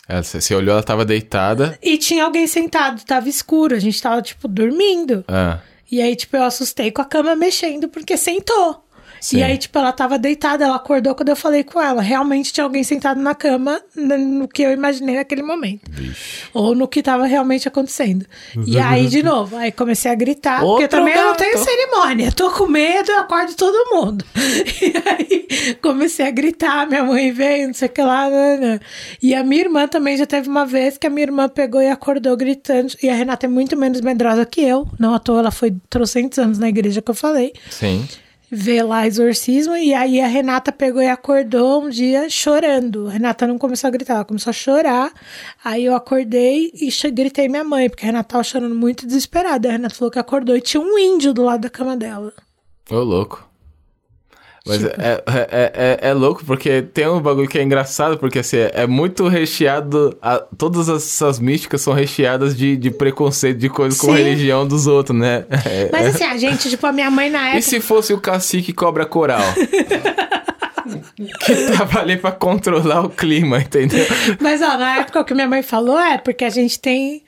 Você você olhou, ela tava deitada. E tinha alguém sentado, tava escuro, a gente tava, tipo, dormindo. Ah, E aí, tipo, eu assustei com a cama mexendo, porque sentou. Sim. E aí, tipo, ela tava deitada, ela acordou quando eu falei com ela. Realmente tinha alguém sentado na cama, n- no que eu imaginei naquele momento. vixe. Ou no que tava realmente acontecendo. E aí, de novo, aí comecei a gritar, porque Outro também eu não gato. tenho cerimônia. Tô com medo, eu acordo todo mundo. E aí comecei a gritar, minha mãe veio, não sei o que lá. né, né. E a minha irmã também já teve uma vez que a minha irmã pegou e acordou gritando. E a Renata é muito menos medrosa que eu. Não à toa, ela foi trocentos anos na igreja que eu falei Sim. Ver lá exorcismo e aí a Renata pegou e acordou um dia chorando. A Renata não começou a gritar, ela começou a chorar. Aí eu acordei e gritei minha mãe, porque a Renata tava chorando muito desesperada. A Renata falou que acordou e tinha um índio do lado da cama dela. Ô, louco. Mas Tipo. é, é, é, é louco, porque tem um bagulho que é engraçado, porque assim, é muito recheado. a- todas essas místicas são recheadas de, de preconceito, de coisa com religião dos outros, né? É- Mas assim, a gente, tipo, a minha mãe na E época. se fosse o cacique cobra coral? que tava ali pra controlar o clima, entendeu? Mas ó, na época o que minha mãe falou é porque a gente tem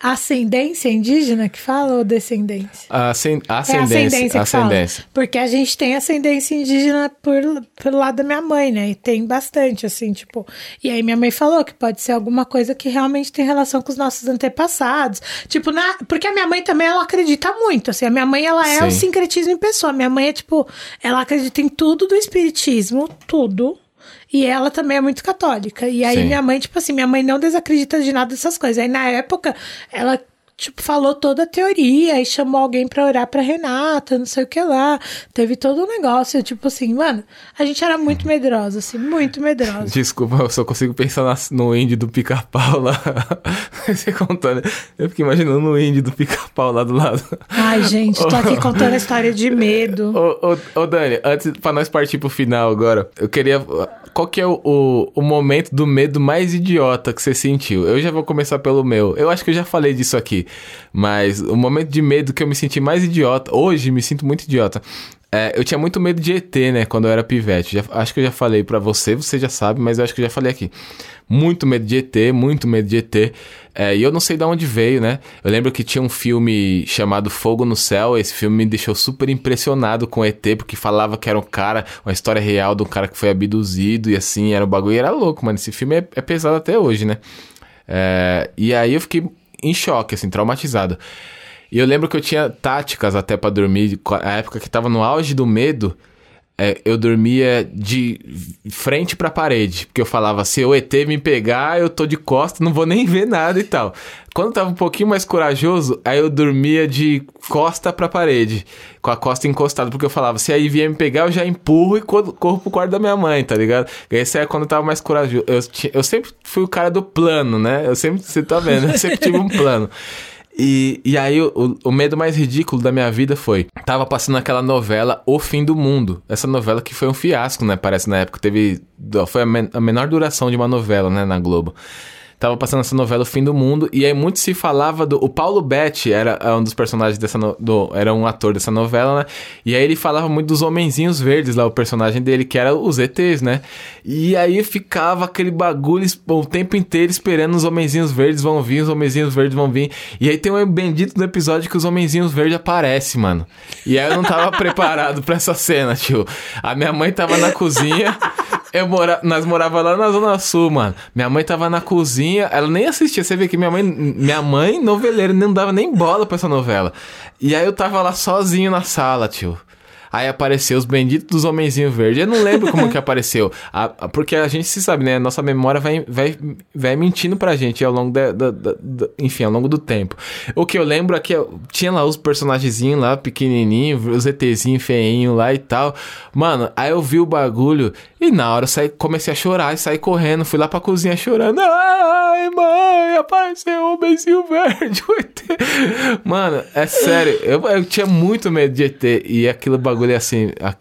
ascendência indígena que fala ou descendência? Ascen- É ascendência. ascendência que fala. ascendência. Porque a gente tem ascendência indígena por, pelo lado da minha mãe, né? E tem bastante, assim, tipo. E aí minha mãe falou que pode ser alguma coisa que realmente tem relação com os nossos antepassados. Tipo, na, porque a minha mãe também, ela acredita muito, assim. A minha mãe, ela é Sim. o sincretismo em pessoa. Minha mãe é, tipo, ela acredita em tudo do espiritismo, tudo. E ela também é muito católica. E aí Sim. minha mãe, tipo assim, minha mãe não desacredita de nada dessas coisas. Aí na época, ela, tipo, falou toda a teoria e chamou alguém pra orar pra Renata, não sei o que lá. Teve todo um negócio, tipo assim, mano, a gente era muito medrosa, assim, muito medrosa. Desculpa, eu só consigo pensar no índio do pica-pau lá. Você contando. Eu fiquei imaginando o índio do pica-pau lá do lado. Ai, gente, tô aqui contando a história de medo. Ô, ô, ô, Dani, antes pra nós partir pro final agora, eu queria. Qual que é o, o, o momento do medo mais idiota que você sentiu? Eu já vou começar pelo meu. Eu acho que eu já falei disso aqui. Mas o momento de medo que eu me senti mais idiota, hoje me sinto muito idiota. É, eu tinha muito medo de ET, né, quando eu era pivete. Já- acho que eu já falei pra você, você já sabe, mas eu acho que eu já falei aqui. Muito medo de ET, muito medo de ET. É, e eu não sei de onde veio, né? Eu lembro que tinha um filme chamado Fogo no Céu. Esse filme me deixou super impressionado com ET, porque falava que era um cara, uma história real de um cara que foi abduzido e assim, era um bagulho. E era louco, mano. Esse filme é, é pesado até hoje, né? É, e aí eu fiquei em choque, assim, traumatizado. E eu lembro que eu tinha táticas até pra dormir, a época que tava no auge do medo, é, eu dormia de frente pra parede, porque eu falava, se o ET me pegar, eu tô de costa, não vou nem ver nada e tal. Quando eu tava um pouquinho mais corajoso, aí eu dormia de costa pra parede, com a costa encostada, porque eu falava, se aí vier me pegar, eu já empurro e co- corro pro quarto da minha mãe, tá ligado? Esse é quando eu tava mais corajoso. Eu, eu sempre fui o cara do plano, né? Eu sempre, você tá vendo, eu sempre tive um plano. E, e aí, o, o medo mais ridículo da minha vida foi... Tava passando aquela novela O Fim do Mundo. Essa novela que foi um fiasco, né? Parece, na época. Teve... Foi a, men- a menor duração de uma novela, né? Na Globo. Tava passando essa novela O Fim do Mundo. E aí, muito se falava do... O Paulo Betti era é, um dos personagens dessa... No, do, era um ator dessa novela, né? E aí, ele falava muito dos Homenzinhos Verdes lá. O personagem dele, que era os ETs, né? E aí, ficava aquele bagulho o tempo inteiro esperando os Homenzinhos Verdes vão vir. Os Homenzinhos Verdes vão vir. E aí, tem um bendito no episódio que os Homenzinhos Verdes aparecem, mano. E aí, eu não tava preparado pra essa cena, tio. A minha mãe tava na cozinha... Eu mora... Nós morava lá na Zona Sul, mano. Minha mãe tava na cozinha, ela nem assistia. Você vê que minha mãe, minha mãe, noveleira, não dava nem bola pra essa novela. E aí eu tava lá sozinho na sala, tio. Aí apareceu os benditos dos homenzinhos verdes. Eu não lembro como que apareceu. A- a- porque a gente se sabe, né? Nossa memória vai, vai, vai mentindo pra gente ao longo da, da- da- da- Enfim, ao longo do tempo. O que eu lembro é que eu- tinha lá os personagenzinhos lá, pequenininho, os ETzinhos feinho lá e tal. Mano, aí eu vi o bagulho e na hora eu saí, comecei a chorar e saí correndo. Fui lá pra cozinha chorando. Ai, mãe, apareceu o homenzinho verde. Mano, é sério. Eu, eu tinha muito medo de ET e aquilo bagulho é assim. a-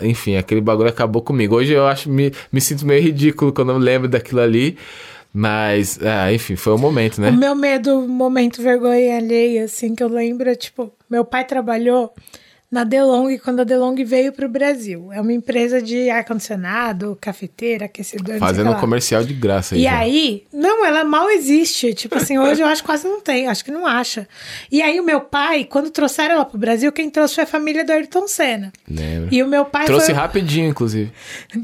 enfim, aquele bagulho acabou comigo. Hoje eu acho me, me sinto meio ridículo quando eu lembro daquilo ali. Mas, ah, enfim, foi o momento, né? O meu medo, momento vergonha alheia, assim, que eu lembro, é, tipo, meu pai trabalhou na DeLong quando a DeLong veio pro Brasil. É uma empresa de ar-condicionado, cafeteira, aquecedor, o Fazendo um comercial de graça aí. E já. aí, não, ela mal existe. Tipo assim, hoje eu acho que quase não tem, acho que não acha. E aí, o meu pai, quando trouxeram ela pro Brasil, quem trouxe foi a família do Ayrton Senna. Lembro. E o meu pai Trouxe foi. rapidinho, inclusive.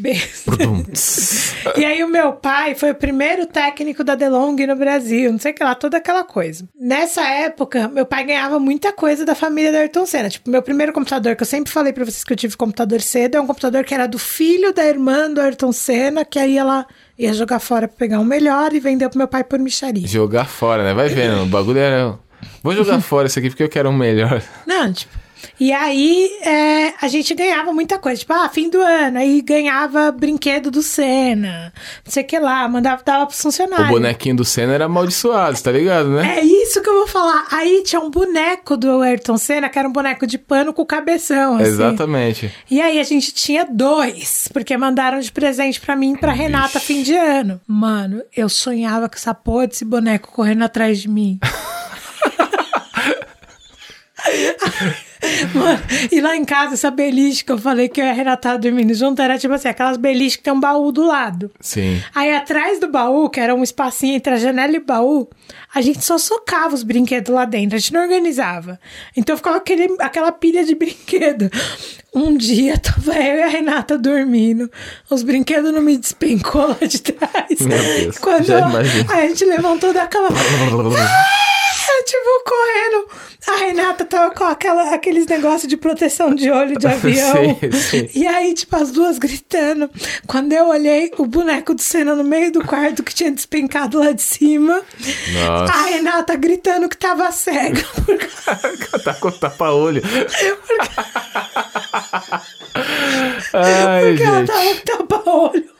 E aí o meu pai foi o primeiro técnico da DeLong no Brasil, não sei o que lá, toda aquela coisa. Nessa época, meu pai ganhava muita coisa da família da Ayrton Senna. Tipo, meu primeiro computador, que eu sempre falei pra vocês que eu tive computador cedo, é um computador que era do filho da irmã do Ayrton Senna, que aí ela ia jogar fora pra pegar um melhor e vendeu pro meu pai por micharia. Jogar fora, né? Vai vendo. O bagulho era. Vou jogar fora isso aqui porque eu quero um melhor. Não, tipo, E aí é, a gente ganhava muita coisa. Tipo, ah, fim do ano. Aí ganhava brinquedo do Senna. Não sei o que lá. Mandava, dava pros O funcionários. bonequinho do Senna era amaldiçoado, tá ligado, né? É isso que eu vou falar. Aí tinha um boneco do Ayrton Senna, que era um boneco de pano com cabeção, assim. Exatamente. E aí a gente tinha dois, porque mandaram de presente pra mim e pra Renata fim de ano. Mano, eu sonhava com essa porra desse boneco correndo atrás de mim. Mano, e lá em casa, essa beliche que eu falei que eu e a Renata tava dormindo junto, era tipo assim, aquelas beliches que tem um baú do lado. Sim. Aí atrás do baú, que era um espacinho entre a janela e o baú, a gente só socava os brinquedos lá dentro, a gente não organizava. Então ficava aquele, aquela pilha de brinquedo. Um dia tava eu e a Renata dormindo, os brinquedos não me despencou lá de trás. Meu Deus, Quando já eu- a gente levantou da cama. Ah, tipo, correndo. A Renata tava com aquela, aqueles negócios de proteção de olho de avião. Sim, sim. E aí, tipo, as duas gritando. Quando eu olhei, o boneco do Senna no meio do quarto que tinha despencado lá de cima. Nossa. A Renata gritando que tava cega. Porque tá com tapa-olho. Ai, ela gente. tava com tapa-olho.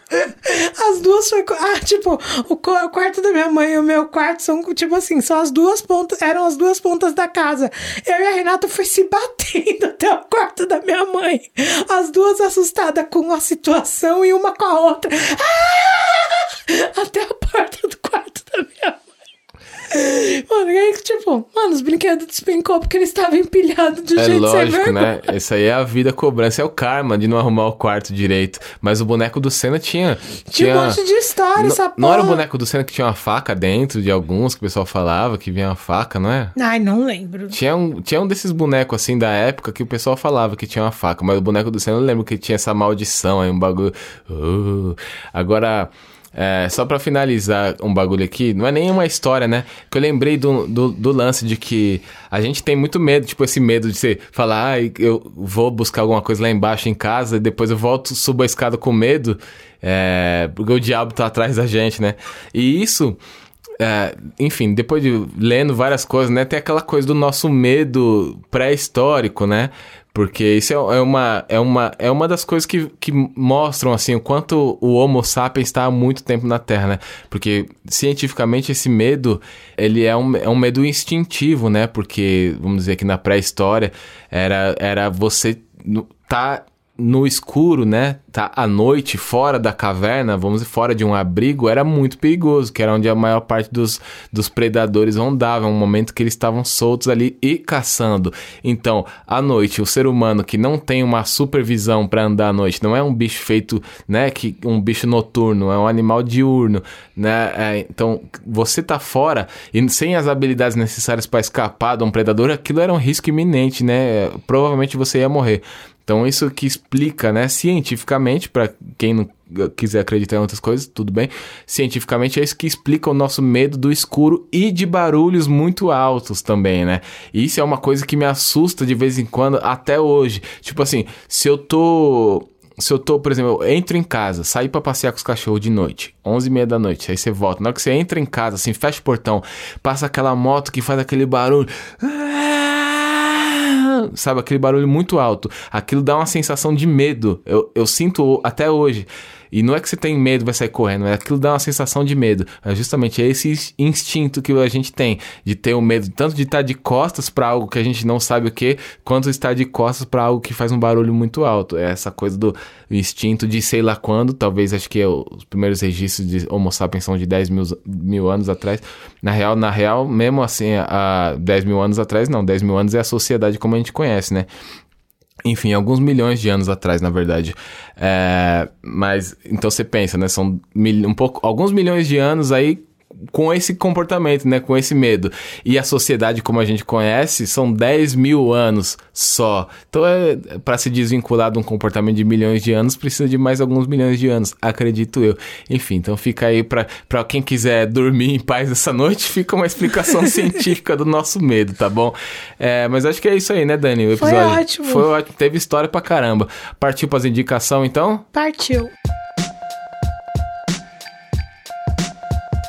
As duas foi. Ah, tipo, o quarto da minha mãe e o meu quarto são, tipo assim, são as duas pontas. Eram as duas pontas da casa. Eu e a Renata foi se batendo até o quarto da minha mãe. As duas assustadas com a situação e uma com a outra. Ah! Até a porta do quarto da minha mãe. Mano, e aí, tipo, mano, os brinquedos despencou porque eles estavam empilhados de um É jeito sem lógico, vergonha. né? Isso aí é a vida cobrança, é o karma de não arrumar o quarto direito. Mas o boneco do Senna tinha. Tinha um monte de história, Não- essa Não era o porra. boneco do Senna que tinha uma faca dentro de alguns que o pessoal falava que vinha uma faca, não é? Ai, não lembro. Tinha um, tinha um desses bonecos assim da época que o pessoal falava que tinha uma faca, mas o boneco do Senna eu lembro que tinha essa maldição aí, um bagulho. Uh. Agora, é, só pra finalizar um bagulho aqui, não é nenhuma história, né? Que eu lembrei do, do, do lance de que a gente tem muito medo, tipo esse medo de você falar, ah, eu vou buscar alguma coisa lá embaixo em casa e depois eu volto, subo a escada com medo, é, porque o diabo tá atrás da gente, né? E isso. É, enfim, depois de lendo várias coisas, né? Tem aquela coisa do nosso medo pré-histórico, né? Porque isso é, é uma, é, uma, é uma das coisas que, que mostram, assim, o quanto o Homo sapiens está há muito tempo na Terra, né? Porque, cientificamente, esse medo, ele é um, é um medo instintivo, né? Porque, vamos dizer que na pré-história, era, era você tá no escuro, né? Tá à noite, fora da caverna, vamos fora de um abrigo, era muito perigoso, que era onde a maior parte dos, dos predadores rondavam, um momento que eles estavam soltos ali e caçando. Então, à noite, o ser humano que não tem uma supervisão para andar à noite, não é um bicho feito, né, que um bicho noturno, é um animal diurno, né? É, então, você tá fora e sem as habilidades necessárias para escapar de um predador, aquilo era um risco iminente, né? Provavelmente você ia morrer. Então, isso que explica, né, cientificamente, para quem não quiser acreditar em outras coisas, tudo bem. Cientificamente é isso que explica o nosso medo do escuro e de barulhos muito altos também, né? E isso é uma coisa que me assusta de vez em quando, até hoje. Tipo assim, se eu tô se eu tô, por exemplo, eu entro em casa, saí pra passear com os cachorros de noite, 11 e meia da noite, aí você volta. Na hora que você entra em casa, assim, fecha o portão, passa aquela moto que faz aquele barulho. Sabe, aquele barulho muito alto. Aquilo dá uma sensação de medo. Eu, eu sinto até hoje. E não é que você tem medo vai sair correndo, é aquilo dá uma sensação de medo. É justamente esse instinto que a gente tem de ter o medo tanto de estar de costas para algo que a gente não sabe o que, quanto estar de costas para algo que faz um barulho muito alto. É essa coisa do instinto de sei lá quando, talvez acho que é os primeiros registros de Homo sapiens são de 10 mil, mil anos atrás. Na real, na real, mesmo assim, há 10 mil anos atrás, não, 10 mil anos é a sociedade como a gente conhece, né? Enfim, alguns milhões de anos atrás, na verdade. É, mas, então você pensa, né? São mil, um pouco, alguns milhões de anos aí com esse comportamento, né? Com esse medo. E a sociedade, como a gente conhece, são 10 mil anos só. Então, é, para se desvincular de um comportamento de milhões de anos, precisa de mais alguns milhões de anos, acredito eu. Enfim, então fica aí para quem quiser dormir em paz essa noite, fica uma explicação científica do nosso medo, tá bom? É, mas acho que é isso aí, né, Dani? O Foi episódio ótimo. Foi ótimo. Teve história pra caramba. Partiu pras indicação, então? Partiu.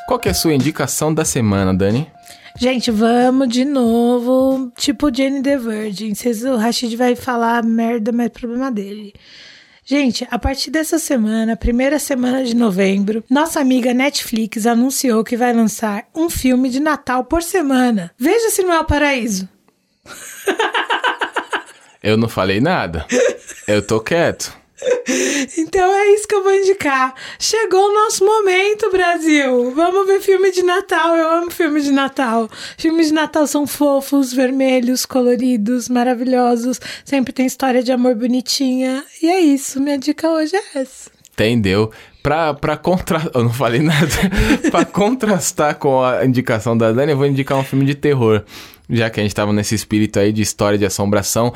Qual que é a sua indicação da semana, Dani? Gente, vamos de novo. Tipo Jane the Virgin. Vocês, o Rashid vai falar merda, mas é problema dele. Gente, a partir dessa semana, primeira semana de novembro, nossa amiga Netflix anunciou que vai lançar um filme de Natal por semana. Veja se não é o paraíso. Eu não falei nada. Eu tô quieto. Então é isso que eu vou indicar. Chegou o nosso momento, Brasil. Vamos ver filme de Natal. Eu amo filme de Natal. Filmes de Natal são fofos, vermelhos, coloridos, maravilhosos. Sempre tem história de amor bonitinha. E é isso. Minha dica hoje é essa. Entendeu? Pra, pra contra... Eu não falei nada. pra contrastar com a indicação da Dani, eu vou indicar um filme de terror. Já que a gente tava nesse espírito aí de história de assombração.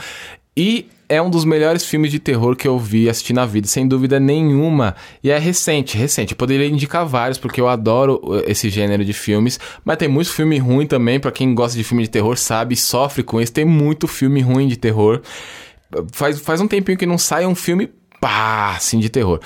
E é um dos melhores filmes de terror que eu vi assistir na vida, sem dúvida nenhuma. E é recente, recente. Eu poderia indicar vários, porque eu adoro uh, esse gênero de filmes. Mas tem muito filme ruim também, pra quem gosta de filme de terror, sabe, sofre com isso. Tem muito filme ruim de terror. Faz, faz um tempinho que não sai um filme pá, assim, de terror.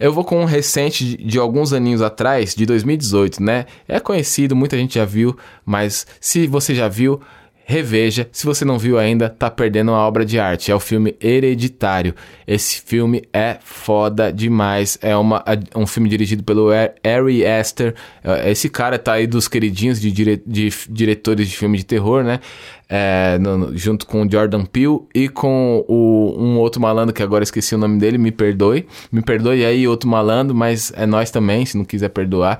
Eu vou com um recente de, de alguns aninhos atrás, de 2018, né? É conhecido, muita gente já viu, mas se você já viu, reveja. Se você não viu ainda, tá perdendo uma obra de arte. É o filme Hereditário. Esse filme é foda demais. É uma, um filme dirigido pelo Ari Aster. É, Esse cara tá aí dos queridinhos de, dire, de diretores de filme de terror, né? É, no, junto com o Jordan Peele e com o, um outro malandro que agora esqueci o nome dele, me perdoe. Me perdoe aí, outro malandro, mas é nós também, se não quiser perdoar.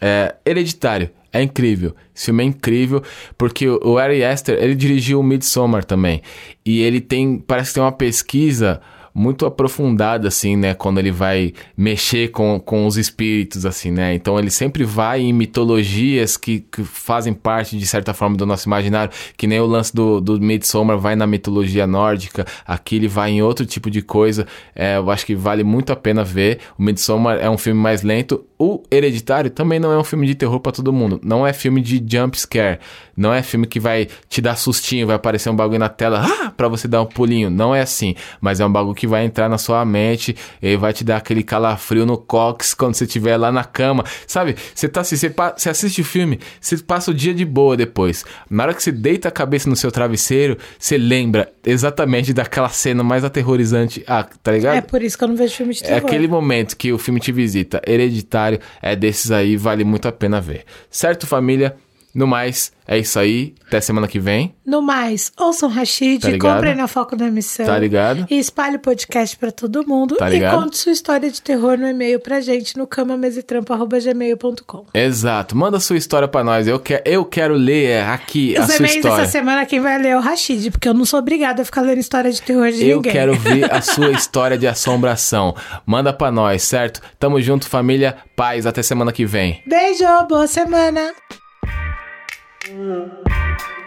É, Hereditário. É incrível. Esse filme é incrível, porque o Ari Aster, ele dirigiu o Midsommar também. E ele tem, parece que tem uma pesquisa muito aprofundada, assim, né? Quando ele vai mexer com, com os espíritos, assim, né? Então ele sempre vai em mitologias que, que fazem parte, de certa forma, do nosso imaginário, que nem o lance do, do Midsommar vai na mitologia nórdica, aqui ele vai em outro tipo de coisa. É, eu acho que vale muito a pena ver. O Midsommar é um filme mais lento. O Hereditário também não é um filme de terror para todo mundo. Não é filme de jump scare. Não é filme que vai te dar sustinho, vai aparecer um bagulho na tela, ah, pra você dar um pulinho. Não é assim. Mas é um bagulho que vai entrar na sua mente e vai te dar aquele calafrio no cox quando você estiver lá na cama. Sabe? Você tá assim, você, você assiste o filme, você passa o dia de boa depois. Na hora que você deita a cabeça no seu travesseiro, você lembra exatamente daquela cena mais aterrorizante. Ah, tá ligado? É por isso que eu não vejo filme de É terror. aquele momento que o filme te visita. Hereditário é desses aí, vale muito a pena ver. Certo, família? No mais, é isso aí. Até semana que vem. No mais, ouçam Rashid, Tá comprem na Foco da Missão. Tá ligado? E espalhe o podcast pra todo mundo. Tá e ligado? conte sua história de terror no e-mail pra gente no camamesetrampo.gmail.com. Exato. Manda sua história pra nós. Eu, que, eu quero ler aqui a Os sua e-mails história. dessa semana quem vai ler é o Rashid, porque eu não sou obrigada a ficar lendo história de terror de Eu ninguém. quero ver a sua história de assombração. Manda pra nós, certo? Tamo junto, família. Paz. Até semana que vem. Beijo, boa semana. Mm.